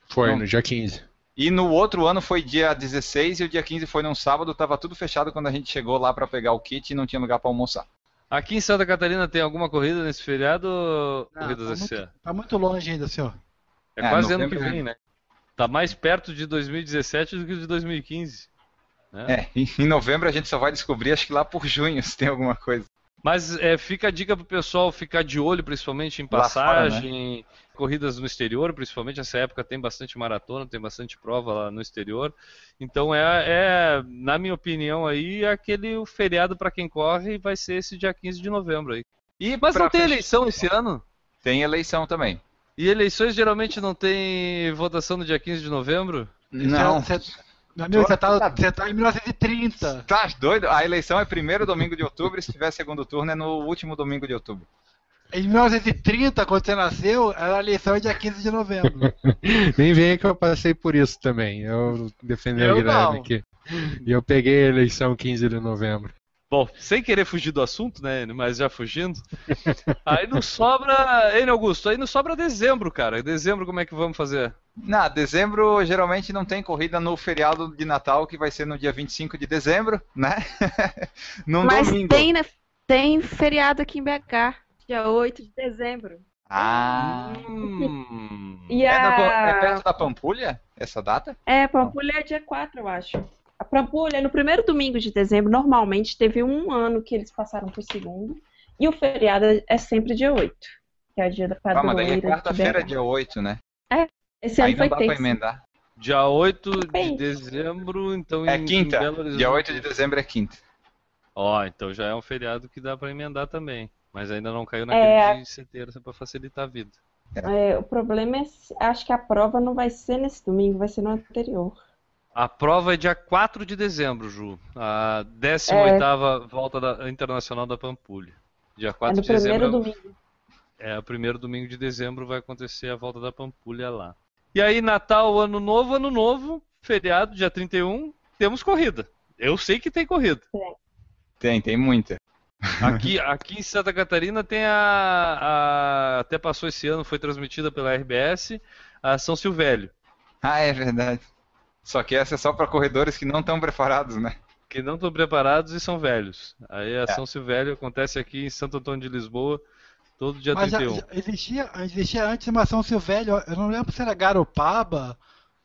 Foi, Não. no dia 15. E no outro ano foi dia 16 e o dia 15 foi num sábado, tava tudo fechado quando a gente chegou lá pra pegar o kit e não tinha lugar pra almoçar. Aqui em Santa Catarina tem alguma corrida nesse feriado? Não, Corridas tá, esse muito, ano? tá muito longe ainda, senhor. É É, quase ano que vem, né? Tá mais perto de 2017 do que de 2015. Né? É, em em novembro a gente só vai descobrir, acho que lá por junho, se tem alguma coisa. Mas é, fica a dica pro pessoal ficar de olho, principalmente em Lá fora, né? passagem, corridas no exterior, principalmente essa época tem bastante maratona, tem bastante prova lá no exterior. Então é, é, na minha opinião aí, aquele o feriado para quem corre vai ser esse dia 15 de novembro aí. E Mas pra não tem fech- eleição esse ano? Tem eleição também. E eleições geralmente não tem votação no dia 15 de novembro? Não. Você, meu amigo, você Tá tá, você tá em 1930. Tá doido? A eleição é primeiro domingo de outubro e se tiver segundo turno é no último domingo de outubro. Em 1930, quando você nasceu, a eleição dia 15 de novembro. Nem venha que eu passei por isso também. Eu defendi Eu a Guilherme não. aqui. E eu peguei a eleição 15 de novembro. Bom, sem querer fugir do assunto, né? Mas já fugindo. Aí não sobra. Hein, Augusto? Aí não sobra dezembro, cara. Dezembro, como é que vamos fazer? Na dezembro geralmente não tem corrida no feriado de Natal, que vai ser no dia 25 de dezembro, né? Num Mas domingo. tem, né, tem feriado aqui em BH, dia 8 de dezembro. Ah. Hum. E É, a... é perto da Pampulha essa data? É, Pampulha é dia 4, eu acho. A Pampulha, no primeiro domingo de dezembro, normalmente teve um ano que eles passaram pro segundo. E o feriado é sempre dia 8, que é o dia da Ah, mas daí é padroeira de quarta-feira, dia 8, né? Esse Aí ano não foi dá pra terça. emendar. Dia 8 de dezembro, então É em, quinta. em Belo Horizonte. Dia 8 de dezembro é quinta. Ó, então já é um feriado que dá pra emendar também. Mas ainda não caiu naquele É. dia de terça pra facilitar a vida. É, o problema é, se- acho que a prova não vai ser nesse domingo, vai ser no anterior. A prova é dia 4 de dezembro, Ju. A 18ª volta da, internacional da Pampulha. Dia É 4 no de dezembro. primeiro domingo. É, o primeiro domingo de dezembro vai acontecer a volta da Pampulha lá. E aí, Natal, Ano Novo, Ano Novo, feriado, dia 31, temos corrida. Eu sei que tem corrida. Tem, tem muita. Aqui, aqui em Santa Catarina tem a, a- Até passou esse ano, foi transmitida pela RBS, a São Silvélio. Ah, é verdade. Só que essa é só para corredores que não estão preparados, né? Que não estão preparados e são velhos. Aí a É. São Silvélio acontece aqui em Santo Antônio de Lisboa, todo dia Mas já, 31. já existia, existia antes uma São Silvélio, eu não lembro se era Garopaba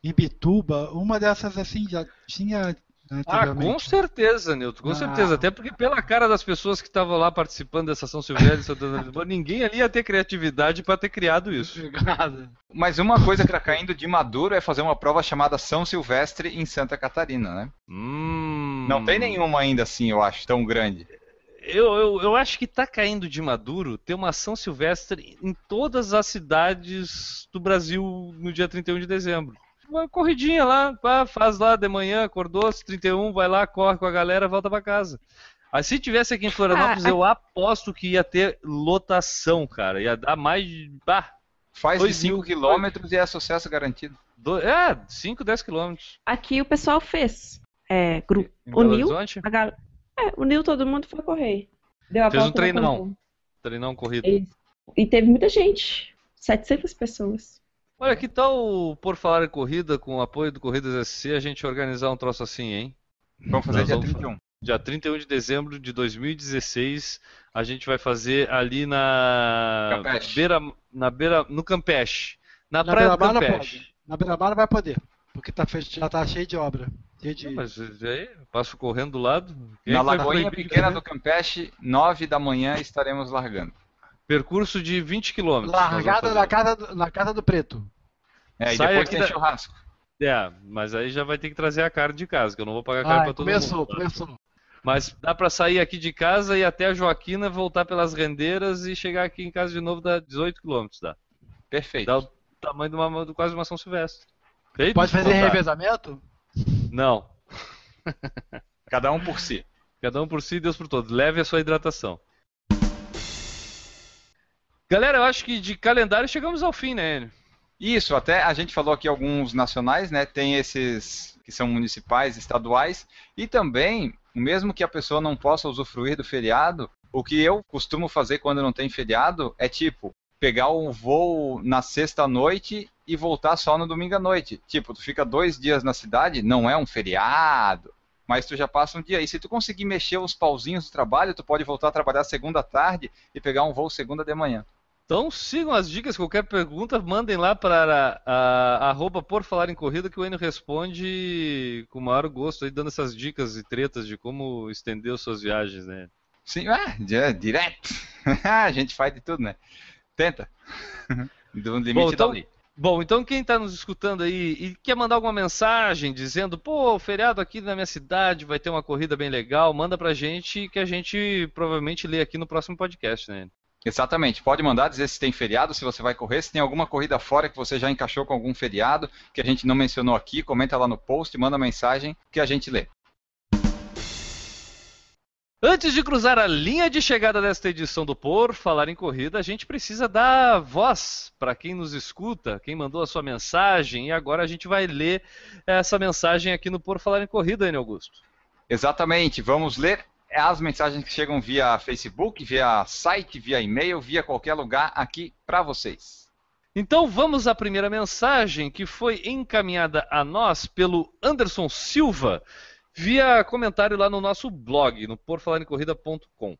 em Bituba, uma dessas assim já tinha Ah, com anteriormente. certeza, Nilton, com Ah. certeza. Até porque pela cara das pessoas que estavam lá participando dessa São Silvestre e Santana de Lisboa, ninguém ali ia ter criatividade para ter criado isso. Obrigado. Mas uma coisa que tá caindo de maduro é fazer uma prova chamada São Silvestre em Santa Catarina, né? Hum. Não tem nenhuma ainda assim, eu acho, tão grande. Eu, eu, eu acho que tá caindo de maduro ter uma São Silvestre em todas as cidades do Brasil no dia 31 de dezembro. Uma corridinha lá, pá, faz lá de manhã, acordou, 31, vai lá, corre com a galera, volta pra casa. Aí se tivesse aqui em Florianópolis, Ah, eu aposto que ia ter lotação, cara. Ia dar mais de. Bah, Faz de Dois 5 mil- quilômetros e é sucesso garantido. do- é, 5, 10 quilômetros. Aqui o pessoal fez. É, grupo. Uniu, a gal... é, uniu todo mundo e foi correr. Deu a Fez um treinão. um corrido. E, e teve muita gente. 700 pessoas. Olha, que tal, por falar em corrida, com o apoio do Corridas SC, a gente organizar um troço assim, hein? Vamos fazer Nós dia vamos 31. Dia 31 de dezembro de 2016, a gente vai fazer ali na Campeche. beira, na beira, no Campeche, na, Na praia do Campeche. pode. Na Beira-Mar vai poder. Porque tá fech- já tá cheio de obra. Cheio de... Não, Mas aí, passo correndo do lado. Na é Lagoinha Pequena correr? do Campeche, 9 da manhã estaremos largando. Percurso de 20 km. Largada na casa, do, na casa do preto. É, e Sai depois aqui tem da- churrasco. É, mas aí já vai ter que trazer a carne de casa, que eu não vou pagar carne Ah, pra todo começou, mundo. tá? começou. Mas dá pra sair aqui de casa e até a Joaquina, voltar pelas rendeiras e chegar aqui em casa de novo dá 18 km, dá. Perfeito. Dá o tamanho de uma, de quase uma São Silvestre. Feito? Pode fazer Então tá. revezamento? Não. Cada um por si. Cada um por si, Deus por todos. Leve a sua hidratação. Galera, eu acho que de calendário chegamos ao fim, né, Enio? Isso, até a gente falou aqui alguns nacionais, né? Tem esses que são municipais, estaduais, e também, mesmo que a pessoa não possa usufruir do feriado, o que eu costumo fazer quando não tem feriado é tipo pegar um voo na sexta noite e voltar só no domingo à noite. Tipo, tu fica dois dias na cidade, não é um feriado, mas tu já passa um dia. E se tu conseguir mexer os pauzinhos do trabalho, tu pode voltar a trabalhar segunda tarde e pegar um voo segunda de manhã. Então sigam as dicas, qualquer pergunta, mandem lá para a, a- por falar em corrida que o Enio responde com o maior gosto aí, dando essas dicas e tretas de como estender as suas viagens, né? Sim, ah, direto. a gente faz de tudo, né? Tenta. Do limite Bom, então-. Bom, então quem está nos escutando aí e quer mandar alguma mensagem dizendo, pô, feriado aqui na minha cidade vai ter uma corrida bem legal, manda pra gente que a gente provavelmente lê aqui no próximo podcast, né? Exatamente. Pode mandar dizer se tem feriado, se você vai correr, se tem alguma corrida fora que você já encaixou com algum feriado que a gente não mencionou aqui, comenta lá no post, manda mensagem que a gente lê. Antes de cruzar a linha de chegada desta edição do Por Falar em Corrida, a gente precisa dar voz para quem nos escuta, quem mandou a sua mensagem, e agora a gente vai ler essa mensagem aqui no Por Falar em Corrida, Enio Augusto. Exatamente. Vamos ler as mensagens que chegam via Facebook, via site, via e-mail, via qualquer lugar aqui para vocês. Então vamos à primeira mensagem que foi encaminhada a nós pelo Anderson Silva via comentário lá no nosso blog, no porfalarincorrida.com.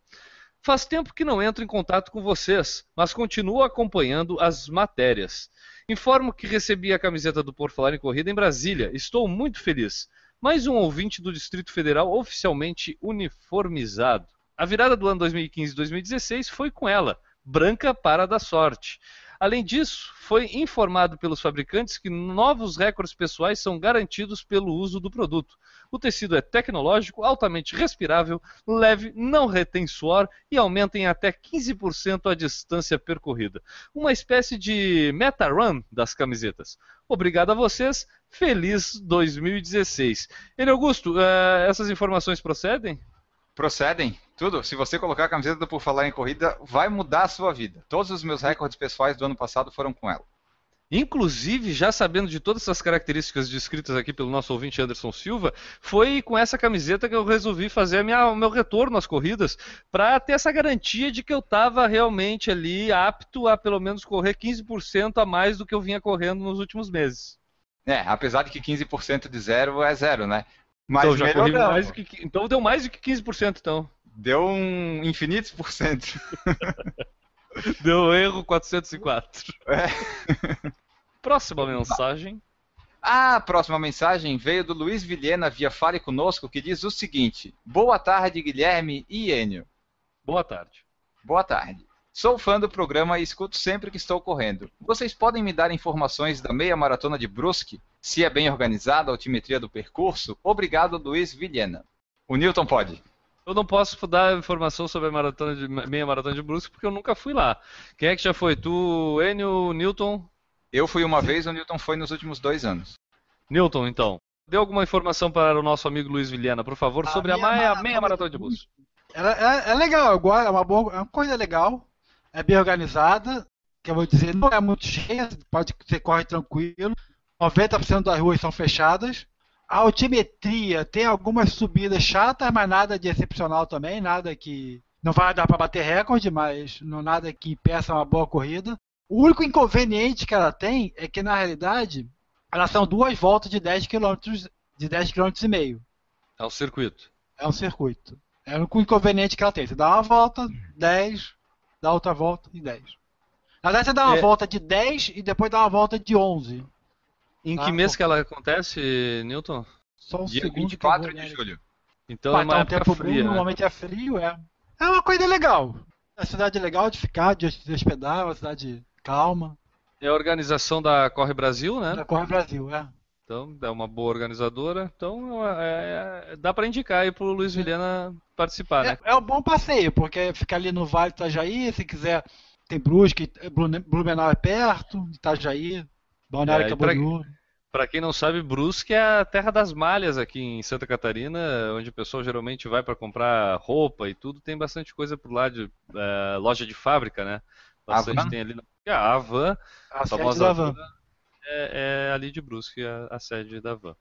Faz tempo que não entro em contato com vocês, mas continuo acompanhando as matérias. Informo que recebi a camiseta do Por Falar em Corrida em Brasília. Estou muito feliz. Mais um ouvinte do Distrito Federal oficialmente uniformizado. A virada do ano 2015-2016 foi com ela, branca para dar sorte. Além disso, foi informado pelos fabricantes que novos recordes pessoais são garantidos pelo uso do produto. O tecido é tecnológico, altamente respirável, leve, não retém suor e aumenta em até 15% a distância percorrida. Uma espécie de meta-run das camisetas. Obrigado a vocês, feliz 2016. Ele Augusto, eh, essas informações procedem? Procedem, tudo. Se você colocar a camiseta do Por Falar em Corrida, vai mudar a sua vida. Todos os meus recordes pessoais do ano passado foram com ela. Inclusive, já sabendo de todas essas características descritas aqui pelo nosso ouvinte Anderson Silva, foi com essa camiseta que eu resolvi fazer minha- o meu retorno às corridas, para ter essa garantia de que eu estava realmente ali apto a pelo menos correr 15% a mais do que eu vinha correndo nos últimos meses. É, apesar de que 15% de zero é zero, né? Mas então, já corri mais do que, então deu mais do que 15%, então. Deu um infinitos por cento. Deu erro 404. É. Próxima mensagem. A próxima mensagem veio do Luiz Vilhena via Fale Conosco, que diz o seguinte: Boa tarde, Guilherme e Enio. Boa tarde. Boa tarde. Sou fã do programa e escuto sempre que estou correndo. Vocês podem me dar informações da meia maratona de Brusque? Se é bem organizada a altimetria do percurso? Obrigado, Luiz Vilhena. O Newton pode. Eu não posso dar informação sobre a maratona de, meia maratona de Brusque porque eu nunca fui lá. Quem é que já foi? Tu, Enio, Newton? Eu fui uma vez, o Newton foi nos últimos dois anos. Newton, então. Dê alguma informação para o nosso amigo Luiz Vilhena, por favor, A sobre a meia meia, maratona meia maratona de Brusque. Ela é, é legal, é uma boa, é uma coisa legal, é bem organizada, que eu vou dizer, não é muito cheia, pode você corre tranquilo. 90% das ruas são fechadas. A altimetria tem algumas subidas chatas, mas nada de excepcional também, nada que não vai dar para bater recorde, mas não nada que impeça uma boa corrida. O único inconveniente que ela tem é que na realidade elas são duas voltas de 10 km, de 10 km e meio. É o circuito. É um circuito. É o único inconveniente que ela tem. Você dá uma volta, 10, dá outra volta e 10. Na verdade, você dá uma É. volta de 10 e depois dá uma volta de 11. Em Ah, que mês que ela acontece, Newton? Só um Dia segundo. que eu 24 vou de julho. Então é uma tá um tempo fria. bom, né? normalmente é frio, é. É uma coisa legal. É uma cidade legal de ficar, de se hospedar, é uma cidade calma. É a organização da Corre Brasil, né? Da Corre Brasil, é. Então é uma boa organizadora. Então é- é- dá para indicar aí pro Luiz Vilhena participar, né? É, é um bom passeio, porque fica ali no Vale do Itajaí, se quiser, tem Brusque, Blumenau é perto, Itajaí, Balneário É, Camboriú. Pra quem não sabe, Brusque é a terra das malhas aqui em Santa Catarina, onde o pessoal geralmente vai para comprar roupa e tudo. Tem bastante coisa por lá de é, loja de fábrica, né? Bastante Havan? tem ali. Na... É, a Havan, A sede famosa da Havan, van. É, é ali de Brusque, a, a sede da Van.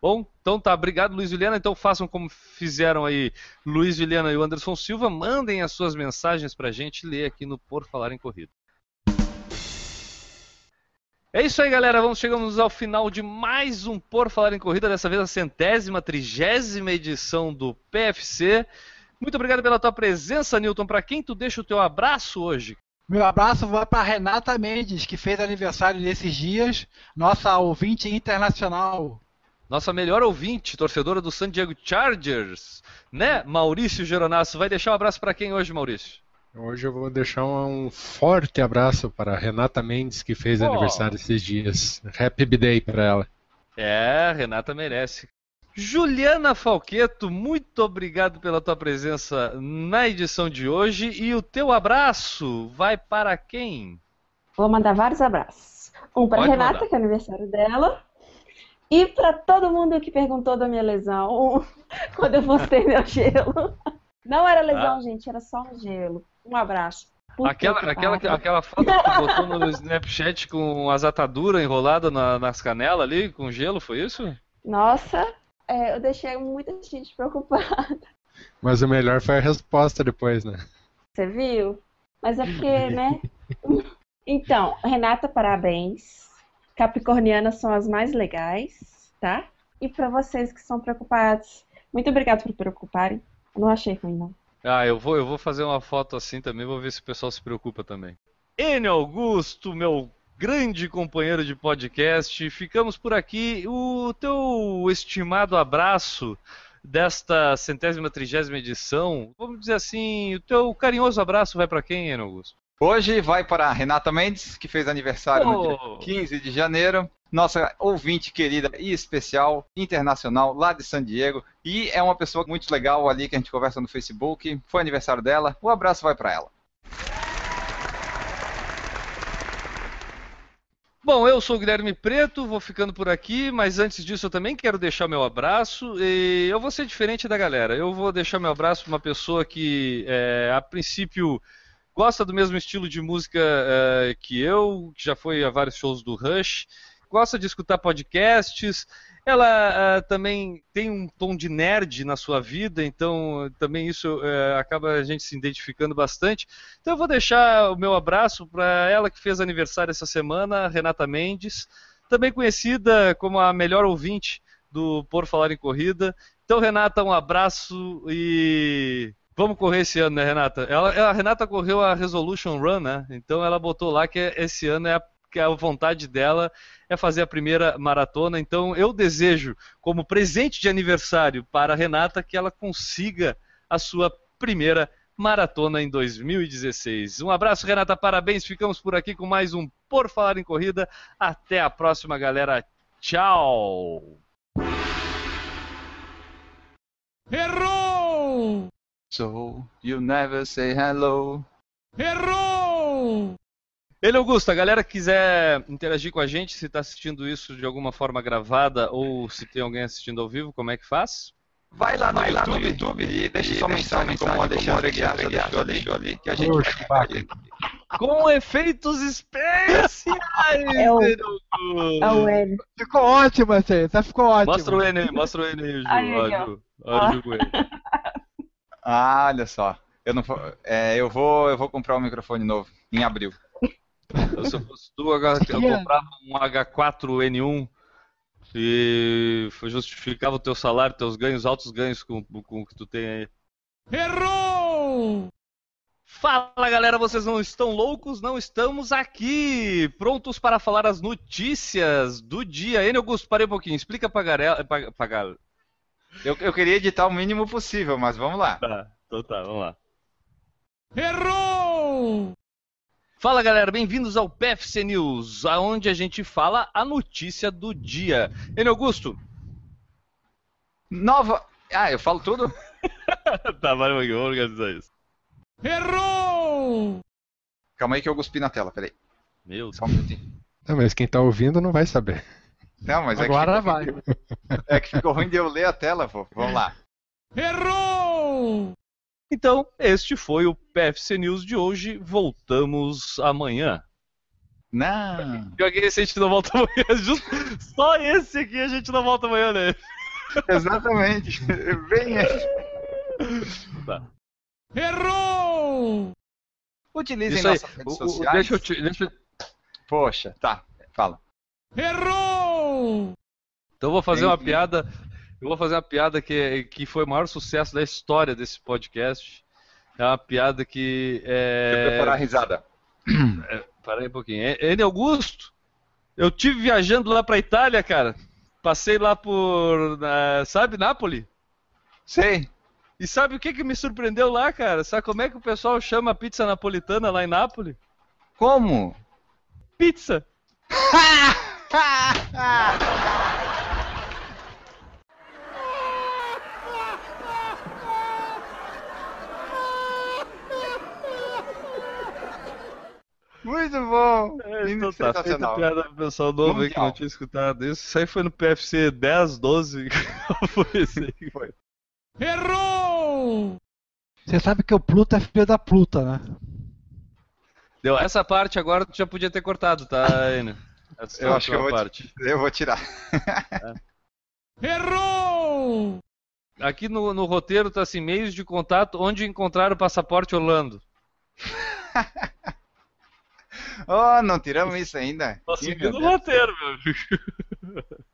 Bom, então tá, obrigado Luiz Vilhena. Então façam como fizeram aí Luiz Vilhena e o Anderson Silva, mandem as suas mensagens pra gente ler aqui no Por Falar em Corrida. É isso aí, galera. Vamos chegamos ao final de mais um Por Falar em Corrida, dessa vez a centésima, trigésima edição do PFC. Muito obrigado pela tua presença, Newton. Para quem tu deixa o teu abraço hoje? Meu abraço vai para Renata Mendes, que fez aniversário nesses dias, nossa ouvinte internacional. Nossa melhor ouvinte, torcedora do San Diego Chargers, né? Maurício Geronasso. Vai deixar um abraço para quem hoje, Maurício? Hoje eu vou deixar um forte abraço para a Renata Mendes, que fez Oh. aniversário esses dias. Happy Day para ela. É, Renata merece. Juliana Falqueto, muito obrigado pela tua presença na edição de hoje. E o teu abraço vai para quem? Vou mandar vários abraços. Um para Renata, mandar. que é aniversário dela. E para todo mundo que perguntou da minha lesão quando eu postei meu gelo. Não era lesão, Ah. gente, era só um gelo. Um abraço. Puta Aquela, que aquela, pariu. aquela foto que tu botou no Snapchat com as ataduras enroladas na- nas canelas ali, com gelo, foi isso? Nossa, é, eu deixei muita gente preocupada. Mas o melhor foi a resposta depois, né? Você viu? Mas é porque, né? Então, Renata, parabéns. Capricornianas são as mais legais, tá? E para vocês que são preocupados, muito obrigado por preocuparem. Eu não achei ruim, não. Ah, eu vou, eu vou fazer uma foto assim também, vou ver se o pessoal se preocupa também. Enio Augusto, meu grande companheiro de podcast, ficamos por aqui. O teu estimado abraço desta centésima trigésima edição, vamos dizer assim, o teu carinhoso abraço vai para quem, Enio Augusto? Hoje vai para a Renata Mendes, que fez aniversário no dia Oh. 15 de janeiro. Nossa ouvinte querida e especial, internacional, lá de San Diego. E é uma pessoa muito legal ali que a gente conversa no Facebook. Foi aniversário dela. O abraço vai para ela. Bom, eu sou o Guilherme Preto, vou ficando por aqui, mas antes disso eu também quero deixar meu abraço. E eu vou ser diferente da galera. Eu vou deixar meu abraço para uma pessoa que, é, a princípio, gosta do mesmo estilo de música é, que eu, que já foi a vários shows do Rush, gosta de escutar podcasts. Ela é, também tem um tom de nerd na sua vida, então também isso é, acaba a gente se identificando bastante. Então eu vou deixar o meu abraço para ela que fez aniversário essa semana, Renata Mendes, também conhecida como a melhor ouvinte do Por Falar em Corrida. Então, Renata, um abraço e vamos correr esse ano, né, Renata? Ela, a Renata correu a Resolution Run, né? Então ela botou lá que esse ano é a que a vontade dela é fazer a primeira maratona. Então eu desejo, como presente de aniversário para a Renata, que ela consiga a sua primeira maratona em 2016. Um abraço, Renata, parabéns. Ficamos por aqui com mais um Por Falar em Corrida. Até a próxima, galera. Tchau! Errou! So you never say hello. Errou! Ele, Augusto, a galera que quiser interagir com a gente, se está assistindo isso de alguma forma gravada ou se tem alguém assistindo ao vivo, como é que faz? Vai lá no, Vai YouTube, lá no YouTube e deixa sua mensagem como o Alexandre Guiar já deixou ali, deixou ali, que a gente Oxe, vai. Com efeitos especiais! É o- É o L. Ficou ótimo essa aí, tá? Ficou ótimo. Mostra o N aí, mostra o N aí, Ju. Aí, com ele. Ah, olha só. Eu não vou, é, eu vou, eu vou comprar um microfone novo em abril. Eu, se eu fosse tu, agora eu comprava um H4N1 e justificava o teu salário, teus ganhos, altos ganhos com, com o que tu tem aí. Errou! Fala galera, vocês não estão loucos? Não estamos aqui, prontos para falar as notícias do dia. Enio Augusto, parei um pouquinho, explica pra galera. Pra, pra galera. Eu, eu queria editar o mínimo possível, mas vamos lá. Tá, então tá, vamos lá. Errou! Fala galera, bem-vindos ao PFC News, aonde a gente fala a notícia do dia. Enio Augusto, Nova. Ah, eu falo tudo? tá, vai, vamos organizar isso. Errou! Calma aí que eu cuspi na tela, peraí. Meu Deus. Só um minutinho. Não, mas quem tá ouvindo não vai saber. Não, mas Agora é, que vai. é que ficou ruim de eu ler a tela, pô. Vamos lá. Errou! Então, este foi o PFC News de hoje. Voltamos amanhã. Não. Pior que esse a gente não volta amanhã. Justo, só esse aqui a gente não volta amanhã, né? Exatamente. Esse. Tá. Errou! Utilizem Isso nossas redes O- o- sociais. deixa eu te- deixa eu- Poxa, tá. Fala. Errou! Então eu vou fazer uma piada. Eu vou fazer uma piada que, que foi o maior sucesso da história desse podcast. É uma piada que. É... preparar a risada. Para aí um pouquinho. N Augusto, eu tive viajando lá pra Itália, cara. Passei lá por. sabe, Nápoles? Sei. E sabe o que, que me surpreendeu lá, cara? Sabe como é que o pessoal chama a pizza napolitana lá em Nápoles? Como? Pizza! Muito bom. Então tá, feita Sensacional. piada pro pessoal novo aí que não tinha escutado isso. Isso aí foi no PFC 10, 12. foi esse aí. Foi. Errou! Você sabe que o Pluto é filho da Pluta, né? Deu. Essa parte agora tu já podia ter cortado, tá, Enio? Eu acho que eu vou, parte. eu vou tirar. Errou! Aqui no, no roteiro tá assim, meios de contato, onde encontrar o passaporte Orlando. oh, não tiramos isso ainda. Tá seguindo o roteiro, meu amigo.